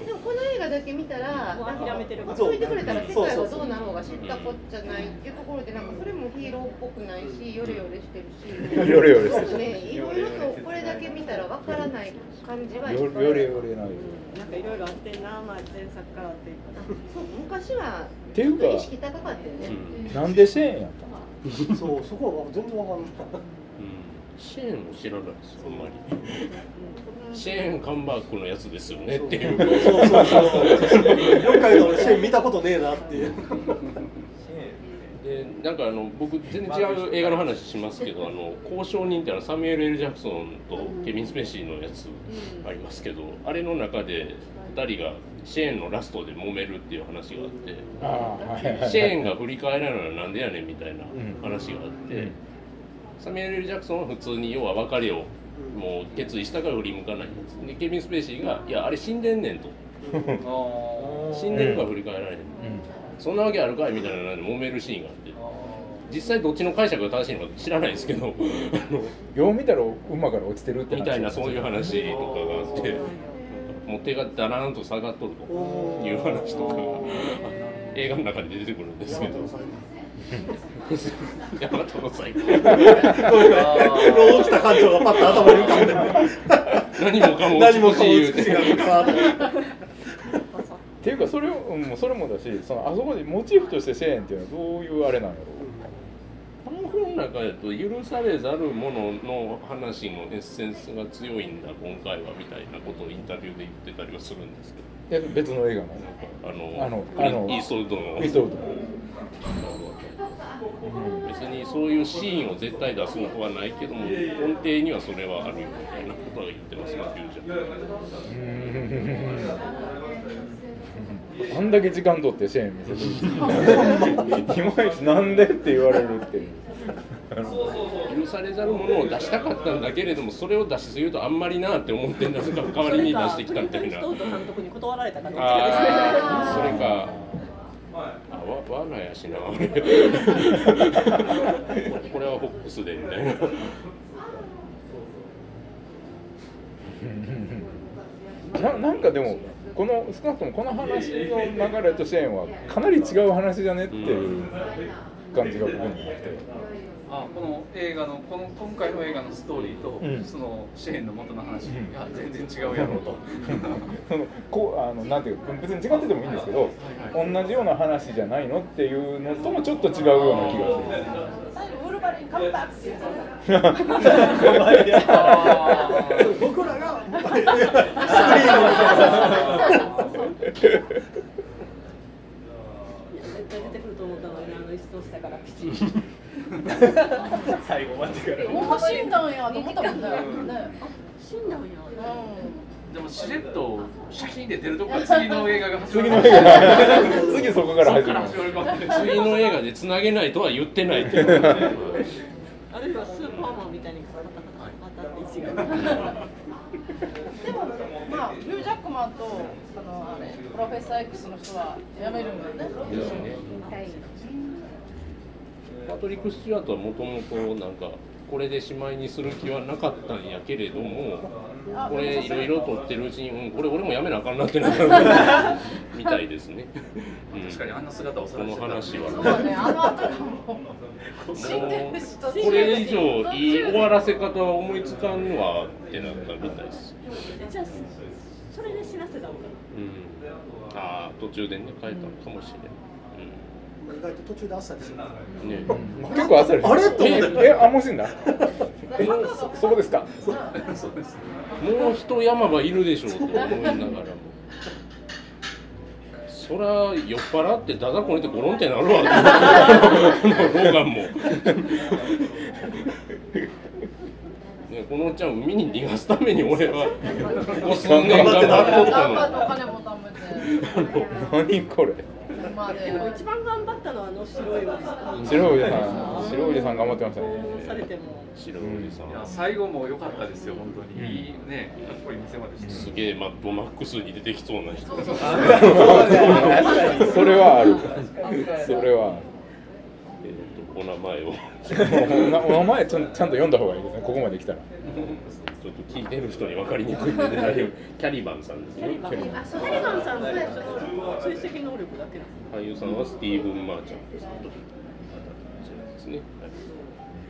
でもこの映画だけ見たらもう諦めてるほっといてくれたら世界はどうなろうが知ったこっちゃないっていうところでなんかそれもヒーローっぽくないしヨレヨレしてるし。ヨレヨレしてる。ねいろいろとこれだけ見たらわからない感じはよれよれないなんかいろいろあってんな、まあ、前作からっていうか。そう昔はていうか意識高かったよね、なんでシェーンやったの？そうそこは全然わかん。ないシェーンも知らないですよあんまりシェーン・カンバークのやつですよね。っていうそう。そうそう。そう今回のシェーン見たことねえなっていう。でなんかあの僕全然違う映画の話しますけど「あの交渉人」ってあのサミュエル・エル・ジャクソンとケビン・スペシーのやつありますけどあれの中で2人がシェーンのラストで揉めるっていう話があってシェーンが振り返らないのはなんでやねんみたいな話があって、うん。サミュエル・エル・ジャクソンは普通に要は別れをもう決意したから振り向かないんです。でケビン・スペシーが「いやあれ死んでんねん」と。あ「死んでるから振り返られへん」うん。そんなわけあるかいみたいなので揉めるシーンがあって。実際どっちの解釈が正しいのか知らないですけど。[laughs] よう見たら馬から落ちてるって話。みたいなそういう話とかがあって。もう手がだらーんと下がっとるという話とかが。映画の中で出てくるんですけどヤマトの最高ロー。来た感情がパッと頭に浮かんで何もかも何もかも美しいっていうかそれを、うん、それもだしそのあそこでモチーフとしてシェーンっていうのはどういうあれなんやろパンフレの中だと許されざるものの話のエッセンスが強いんだ今回はみたいなことをインタビューで言ってたりはするんですけど。別の映画の。あのあのあのイーストウッドの。イード別にそういうシーンを絶対出すことはないけども根底にはそれはあるよみたいなことは言ってますねフュージョンあん。だけ時間取ってシェーン見せてるいまいちなんでって言われるっていう許されざるものを出したかったんだけれどもそれを出しすぎるとあんまりなって思ってんだか代わりに出してきたみたいなストー。ト監督に断られたかどっちかあーそれか。あわ罠やしな。[laughs] これはホックスでみたいな。[laughs] ななんかでもこの少なくともこの話の流れとシェーンはかなり違う話じゃねっていう感じが僕にもあってあこの映画のこの今回の映画のストーリーと、うん。そのシェーンの元の話が全然違うやろうと、そのこうあのなんていうか別に違っててもいいんですけど同じような話じゃないのっていうのともちょっと違うような気がする。最後ウルヴァリン勝ったって言ってあー僕らがスクリーンに絶対出てくると思ったのにあの椅子と下からピチッ。[laughs] 最後までからもう死んだんやと思ったもんね。ね死んだんや。うでもしれっとシャキンで出るとこから次の映画が始まる。次の映画。[laughs] 次そこから始まる。次の映画でつなげないとは言ってないっていう。あるいはスーパーマンみたいにでもまあヒュージャックマンとあのあれプロフェッサー X の人は辞めるんだよね。ですねパトリック・スチュワートはもともとなんかこれでしまいにする気はなかったんやけれどもこれい。ろいろ撮ってるうちに、うん、これ俺もやめなあかんなってなった [laughs] みたいですね、うん、確かにあんな姿をこの話はそうねあの後がもうこれ以上いい終わらせ方は思いつかんわってなったみたいです、えじゃあそれで死なせたのかうん、ああ途中でね変えたのかもしれ意外と途中であっさりする。ない、うん。ね結構あっさり。あれ？と思って。ええあもう死んだ？えそそうですか？そうです。もう一山場いるでしょうと思いながらも。そら酔っ払ってダダこねてゴロンってなるわローガンも、ね、このおっちゃん海に逃がすために俺はここ数年頑張っとったの [laughs] 何これ？まででも一番頑張ったのはあの白いおじさん。白いおじさん白いおじさん頑張ってましたね。されても白いおじさん。いや最後も良かったですよ本当に、いいねかっこいい見せ場でした、すげえマッドマックスに出てきそうな人。それはある。それはえーとお名前を。[laughs] お名前ちゃんちゃんと読んだ方がいいですね。ここまで来たらちょっと聞いてる人に分かりにくいんで、ね、[laughs] キャリバンさんですね。キャリバン。あそうキャリバンさんのその追跡能力だけなの俳優さんはスティーブン・マーチャンですですね、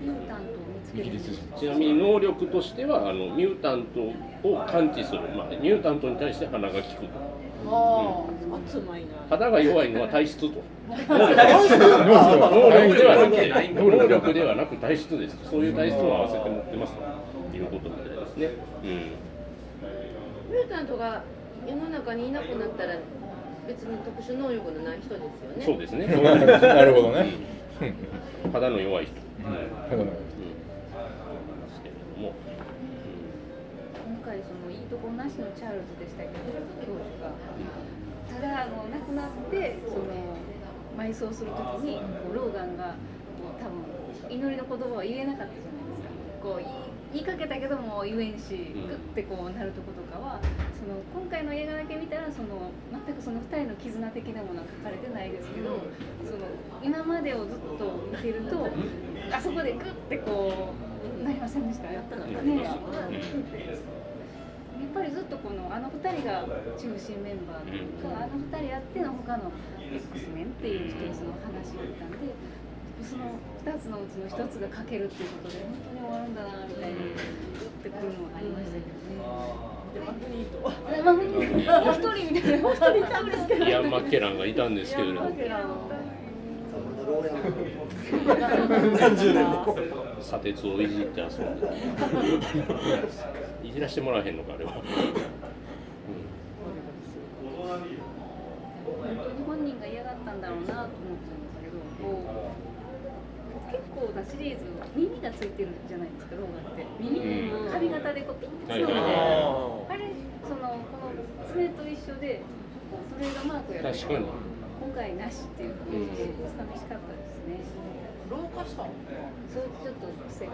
ミュータントを見つける。イギリス人ちなみに能力としてはあのミュータントを感知する、まあ、ミュータントに対して鼻が利くと。も熱まいな。肌が弱いのは体質と。[laughs] 能能力ではなく能力ではなく体質です。そういう体質を合わせて持ってますということですね、うん。ミュータントが世の中にいなくなったら別に特殊能力のない人ですよね。そうですね。なるほどね。うん。肌の弱い人。うん。うんですけれども。今回そのいいとこなしのチャールズでしたけど教授がただあの亡くなってその埋葬するときにこうローガンがこう多分祈りの言葉を言えなかったじゃないですか。こう言いかけたけども言えんしうん。グッてこうなるとことかはその今回の映画だけ見たらその全くその2人の絆的なものは書かれてないですけどその今までをずっと見てるとあそこでグッてこうなりませんでした？やったなうんねうんやっぱりずっとこのあの2人が中心メンバーとか、あの2人あっての他の X メンっていう一つの話だったんでその2つのうちの1つが欠けるっていうことで本当に終わるんだなみたいにグッてくるのがありましたけどね。でマグニートでまあ、もう一人みたいな一人いたんですけど。イアン・マッケランがいたんですけれども、何十年も砂鉄をいじって遊んで。いじらしてもらえへんのか、あれは。本当に本人が嫌がったんだろうなと思ったんですけどこう結構なシリーズ耳がついてるじゃないですかローガンって。耳うん。髪型でこうピッてつながって、はいはい。あれそのこの爪と一緒でこうトレードマークやかに。今回なしっていうのがちょっと寂しかったですね。老化したの？そういうちょっと癖が。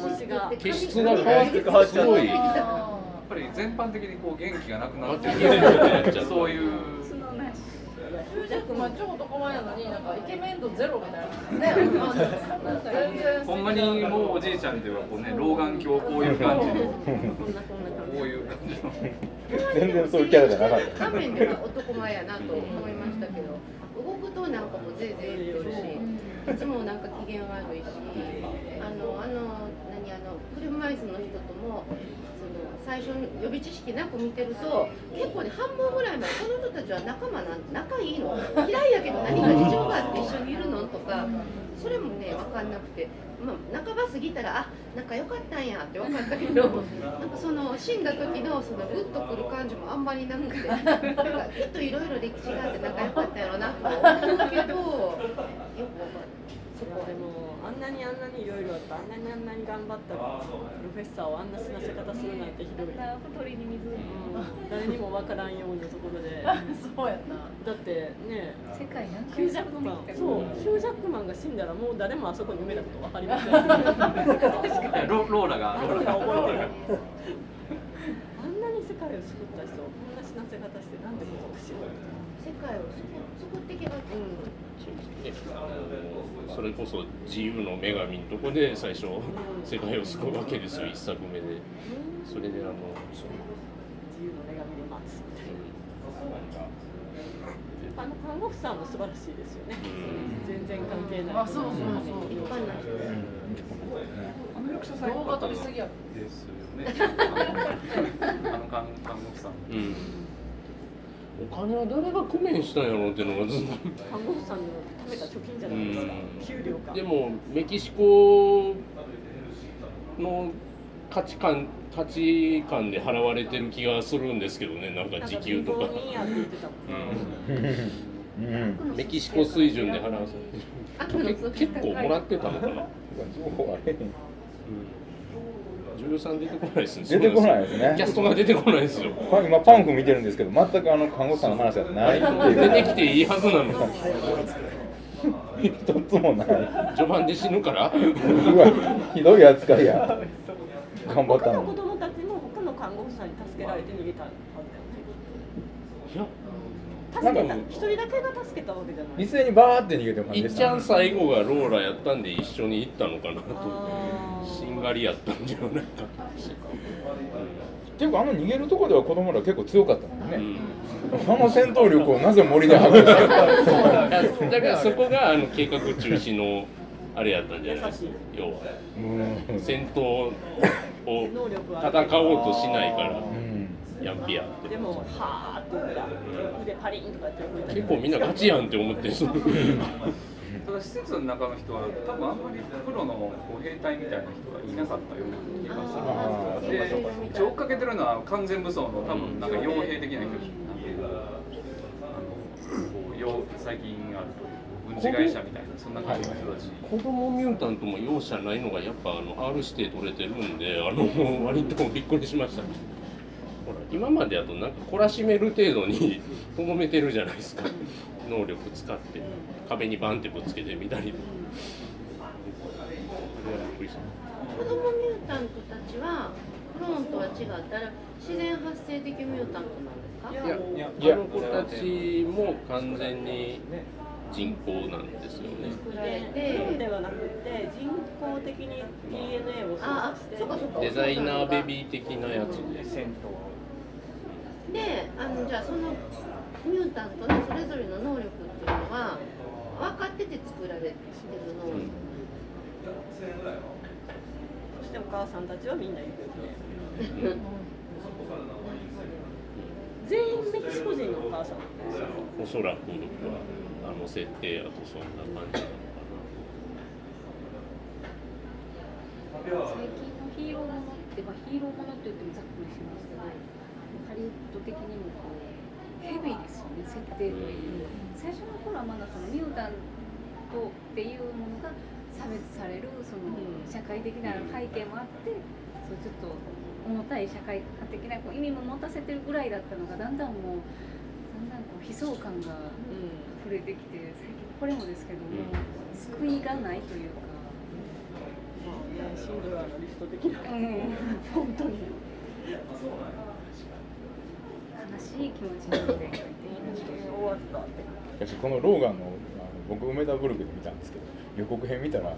星が毛質が変わってくすごい。あやっぱり全般的にこう元気がなくなってまた元気なくなっちゃったそういうーヒュージャックマン超男前やのになんかイケメン度ゼロみたいなね。全然 [laughs] ほんまにもうおじいちゃんではこうね老眼鏡こういう感じのここんなこんな感じういう感じの。全然そういうキャラじゃなかった。画面では男前やなと思いましたけど動くとなんかもうぜいぜい言ってるしいつもなんか機嫌悪いしあのあの何あの車椅子の人とも最初に予備知識なく見てると結構ね半分ぐらいまでこの人たちは仲間なん仲いいの。[laughs] 嫌いやけど何か事情があって一緒にいるのとかそれもね分かんなくて、まあ、半ば過ぎたらあ仲良かったんやって分かったけど [laughs] なんかその死んだ時のそのグッとくる感じもあんまりなくて。なんかきっといろいろ歴史があって仲良かったやろうなと思うけどよく分かんないそこでもあんなにあんなにいろいろあったあんなにあんなに頑張ったプロフェッサーをあんな死なせ方するなんてひどい、うん、小鳥に水誰にもわからんようなところで。[laughs] そうやな。だってね世界何ヒュージャックマンそう。ヒュージャックマンが死んだらもう誰もあそこに埋めたことわかりません。いやロローラがローラが覚えてる。あんなに世界を救った人こんな死なせ方してなんでこんなしよう世界を救救ってきがち、そうですねあのそれこそ自由の女神のとこで最初世界を救うわけですよ一作目で。それであの自由の女神で待つみたいなあの看護婦さんも素晴らしいですよね。全然関係ないあそうそうそう。一般な人あの役者さん動画撮りすぎや。ろですよね。[laughs] あの看看護婦さん。うんお金は誰が工面したんやろうっていうのがずっと。看護婦さんの貯めた貯金じゃないですか。給料か。でもメキシコの価値観価値観で払われてる気がするんですけどねなんか時給とか。メキシコ水準で払わせて。け結構もらってたのかな。情報あれへん女優さん出てこないですね。出てこないですね。キャストが出てこないですよ。パ今パンフ見てるんですけど全くあの看護師さんの話はないっていう。出てきていいはずなのに。一つもない。序盤で死ぬから。うわひどい扱いや。頑張った他の子供たちも他の看護婦さんに助けられて逃げた。はずだよね助けた。一人だけが助けたわけじゃない。一斉にバーって逃げてる感じいっちゃん最後がローラやったんで一緒に行ったのかなと。しんがりやったんじゃないかっていうかあの逃げるとこでは子供ら結構強かった。もんうね、んあの戦闘力をなぜ森で発揮しただだからそこがあの計画中止のあれやったんじゃないですか。要はうん戦闘を戦おうとしないからうんやんぴやって。でもはーって言った。腕パリンとかやってる結構みんなガチやんって思ってそうただ施設の中の人は多分あんまりプロのこう兵隊みたいな人がいなかったような気がするで一応追っかけてるのは完全武装の多分なんか傭兵的な人なんであのこう傭最近あるという軍事会社みたいなそんな感じの人たち子供ミュータントも容赦ないのがやっぱあの R 指定取れてるんであの [laughs] 割とびっくりしましたほら今までだとなんか懲らしめる程度に [laughs] とどめてるじゃないですか。能力使って壁にバンってぶつけてみたりとか。子供ミュータントたちはクローンとは違ったら自然発生的ミュータントなんですか？いやいやいやあの子たちも完全に人工なんですよね。作られでてはなくて人工的に DNA を作して。そうかそうか。デザイナーベビー的なやつでであのじゃあそのミュータントのそれぞれの能力っていうのは分かってて作られてる能力、そしてお母さんたちはみんな行方不明全員メキシコ人のお母さんおそらくはあの設定やとそんな感じなのか最近のヒーローものって、まあ、ヒーローものって言ってもざっくハリウッド的にもこうヘビーですよね設定という最初の頃はまだそのミュータントっていうものが差別されるその社会的な背景もあってそうちょっと重たい社会科的なこう意味も持たせてるぐらいだったのがだんだんもうだんだんこう悲壮感が溢れてきて最近これもですけども救いがないというか。まあねシンドラーのリスト的な。うん。[laughs] 本当に。悲しい気持ちになって書いこのローガンのあの僕梅田ブルクで見たんですけど予告編見たら、えー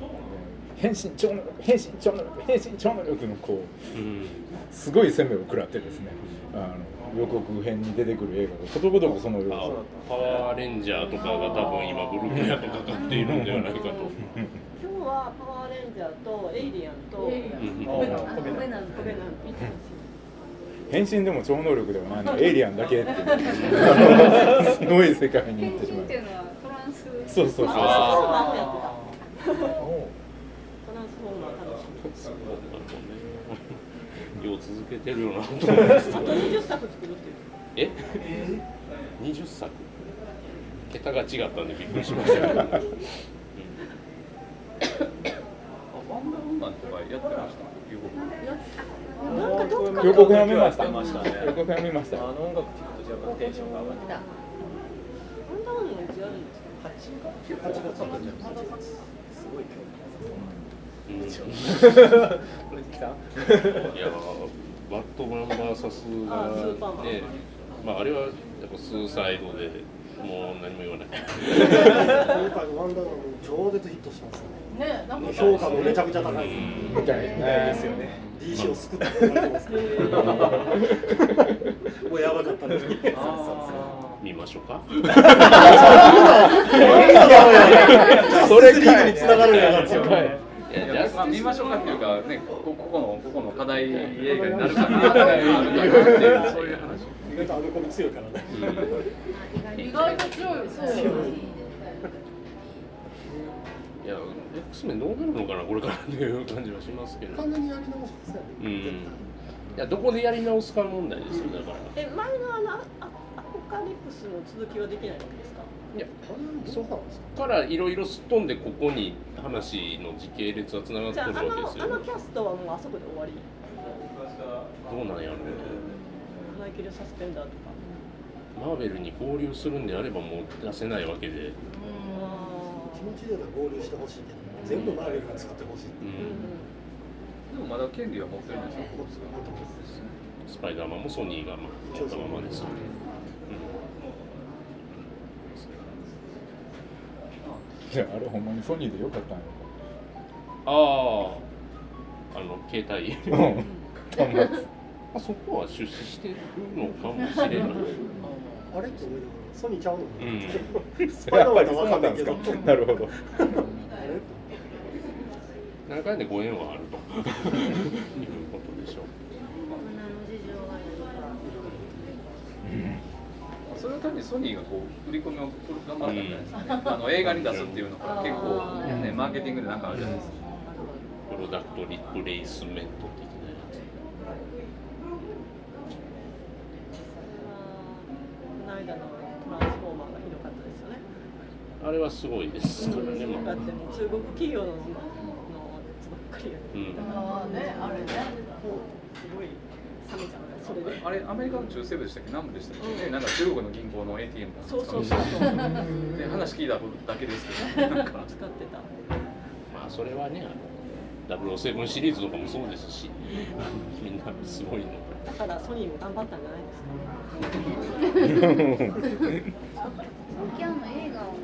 変身超能力変身超能力変身超能力のこうなうんすごい攻めを食らってですねあの予告編に出てくる映画がことごとくその要あ素パワーレンジャーとかが多分今ブルーレイヤとかかっているんではないかと。今日はパワーレンジャーとエイリアンとコベナン見てほしい変身でも超能力ではないの。[laughs] エイリアンだけっていう。すごい世界に行ってしまう。っていうのはトランスそうそうそうそう。[laughs] よう続けてるよなと思いますあと20作作るってえ？二十作。[laughs] 桁が違ったんでびっくりしました。ワンダーウーマンとかやってました？なんかどっか予告編見ました。やってましたね予告編見ましたあの音楽聴くと若干テンションが上がってだワンダーウーマンのいつやるんですか？8月だったんじゃないですごい興味うんこれ来たいやバットマンスーパーマンがねまああれはやっぱスーサイドでもう何も言わない今回のワンダー超絶ヒットしてますねねなんか？評価もめちゃくちゃ高いですみたい。ですよね DC を救ったって。言われてますけどもうやばかった見ましょうか。それかいに繋がるんやなっていいやまあ見ましょうかっていうかねこここのここの課題映画になるかなっていうそういう話。意外とアルコール強い。からね意外と強いそういや X メンどうなるのかなこれからっていう感じはしますけど。完全にやり直しですようん。ねいやどこでやり直すか問題ですよだから。え前のあのアアポカリプスの続きはできないわけですか？いやあれどうなんですかからいろいろすっ飛んでここに話の時系列はつながってじゃああくるわけですよ。のあのキャストはもうあそこで終わり？どうなんやろうマイケル・サスペンダーとかマーベルに合流するんであればもう出せないわけで、気持ちでは合流してほしいけど全部マーベルが作ってほしいう。ん。でもまだ権利は持ってるんですよ。スパイダーマンもソニーがまあ持ったままです、いやあれほんまにソニーでよかったんやあああの携帯。ろ。端末。[laughs] あそこは出資してるのかもしれない。あれって思いながらソニーちゃうの？うん。スパイダーマンとは分かんないけど。なるほど。[laughs] 何回でご縁はあると。いうことでしょう。それのためにソニーがこう振り込みを頑張ったんじゃないですかね。あの映画に出すっていうのが結構ねマーケティングでなんかあるじゃないですか。プロダクトリプレイスメント的なやこの間のトランスフォーマーがひどかったですよねつあれはすごいですからね、まあだってもう中国企業ののやつばっかりやうん。ああねあれねすごい冷めちゃうねそれで。あれアメリカの中西部でしたっけ？南部でしたっけ、ねなんか中国の銀行の ATM がそうそうそうそう。で話聞いただけですけど。なんか。使ってた。まあそれはねあの007シリーズとかもそうですし。みんなすごいのだからソニーも頑張ったんじゃないですか？キャンの映画の最初に上海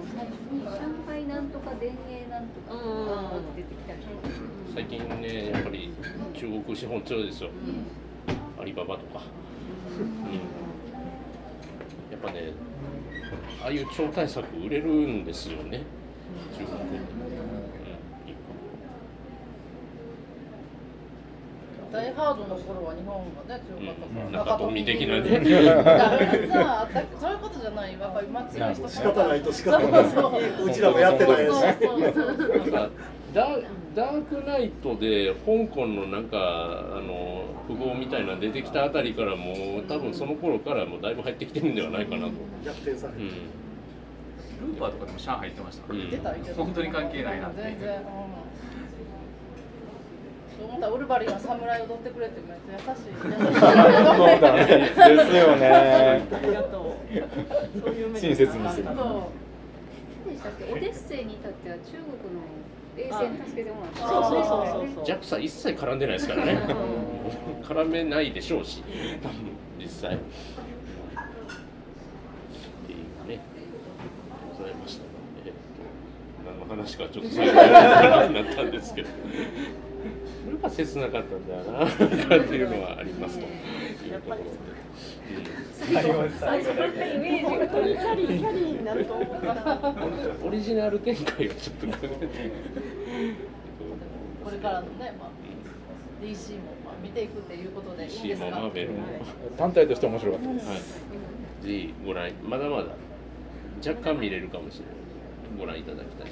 なんとか電影なんとかが出てきたり最近ねやっぱり中国資本強いですよ、アリババとか、うん、やっぱねああいう超大作売れるんですよね。中国で、ダイハードの頃は日本がね強かったから、中富的なね。そういうことじゃないやっぱ今強い人仕方ないと仕方ないそうそううちらもやってないしダダークナイトで香港のなんかあの富豪みたいなの出てきたあたりからもう多分その頃からもうだいぶ入ってきてるんではないかなと、逆転されて、うん、ルーパーとかでも上海行ってましたから、うん本当に関係ないなって全然うん思ったらウルヴァリンは侍踊ってくれてめっちゃ優しい優しいそうだね。ですよね。ありがとうそういう目親切にするそうでしたっけオデッセイに至っては中国の衛星に助けてもらったそう。そうそうそう一切絡んでないですからね。絡めないでしょうし。多分実際。っていうね。ございましたえっと何の話かちょっと最後になったんですけどこれが切なかったんだよなっていうのはありますというところで。最後のイメージがキャリーキャリーになる。と思ったオリジナル展開をちょっと考えてこれからのね、まあ、DC もまあ見ていくっていうことでいいですかママーベルも、単体として面白かったです。はい、ぜひご覧まだまだ若干見れるかもしれないご覧いただきたい。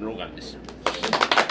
ロガンでした。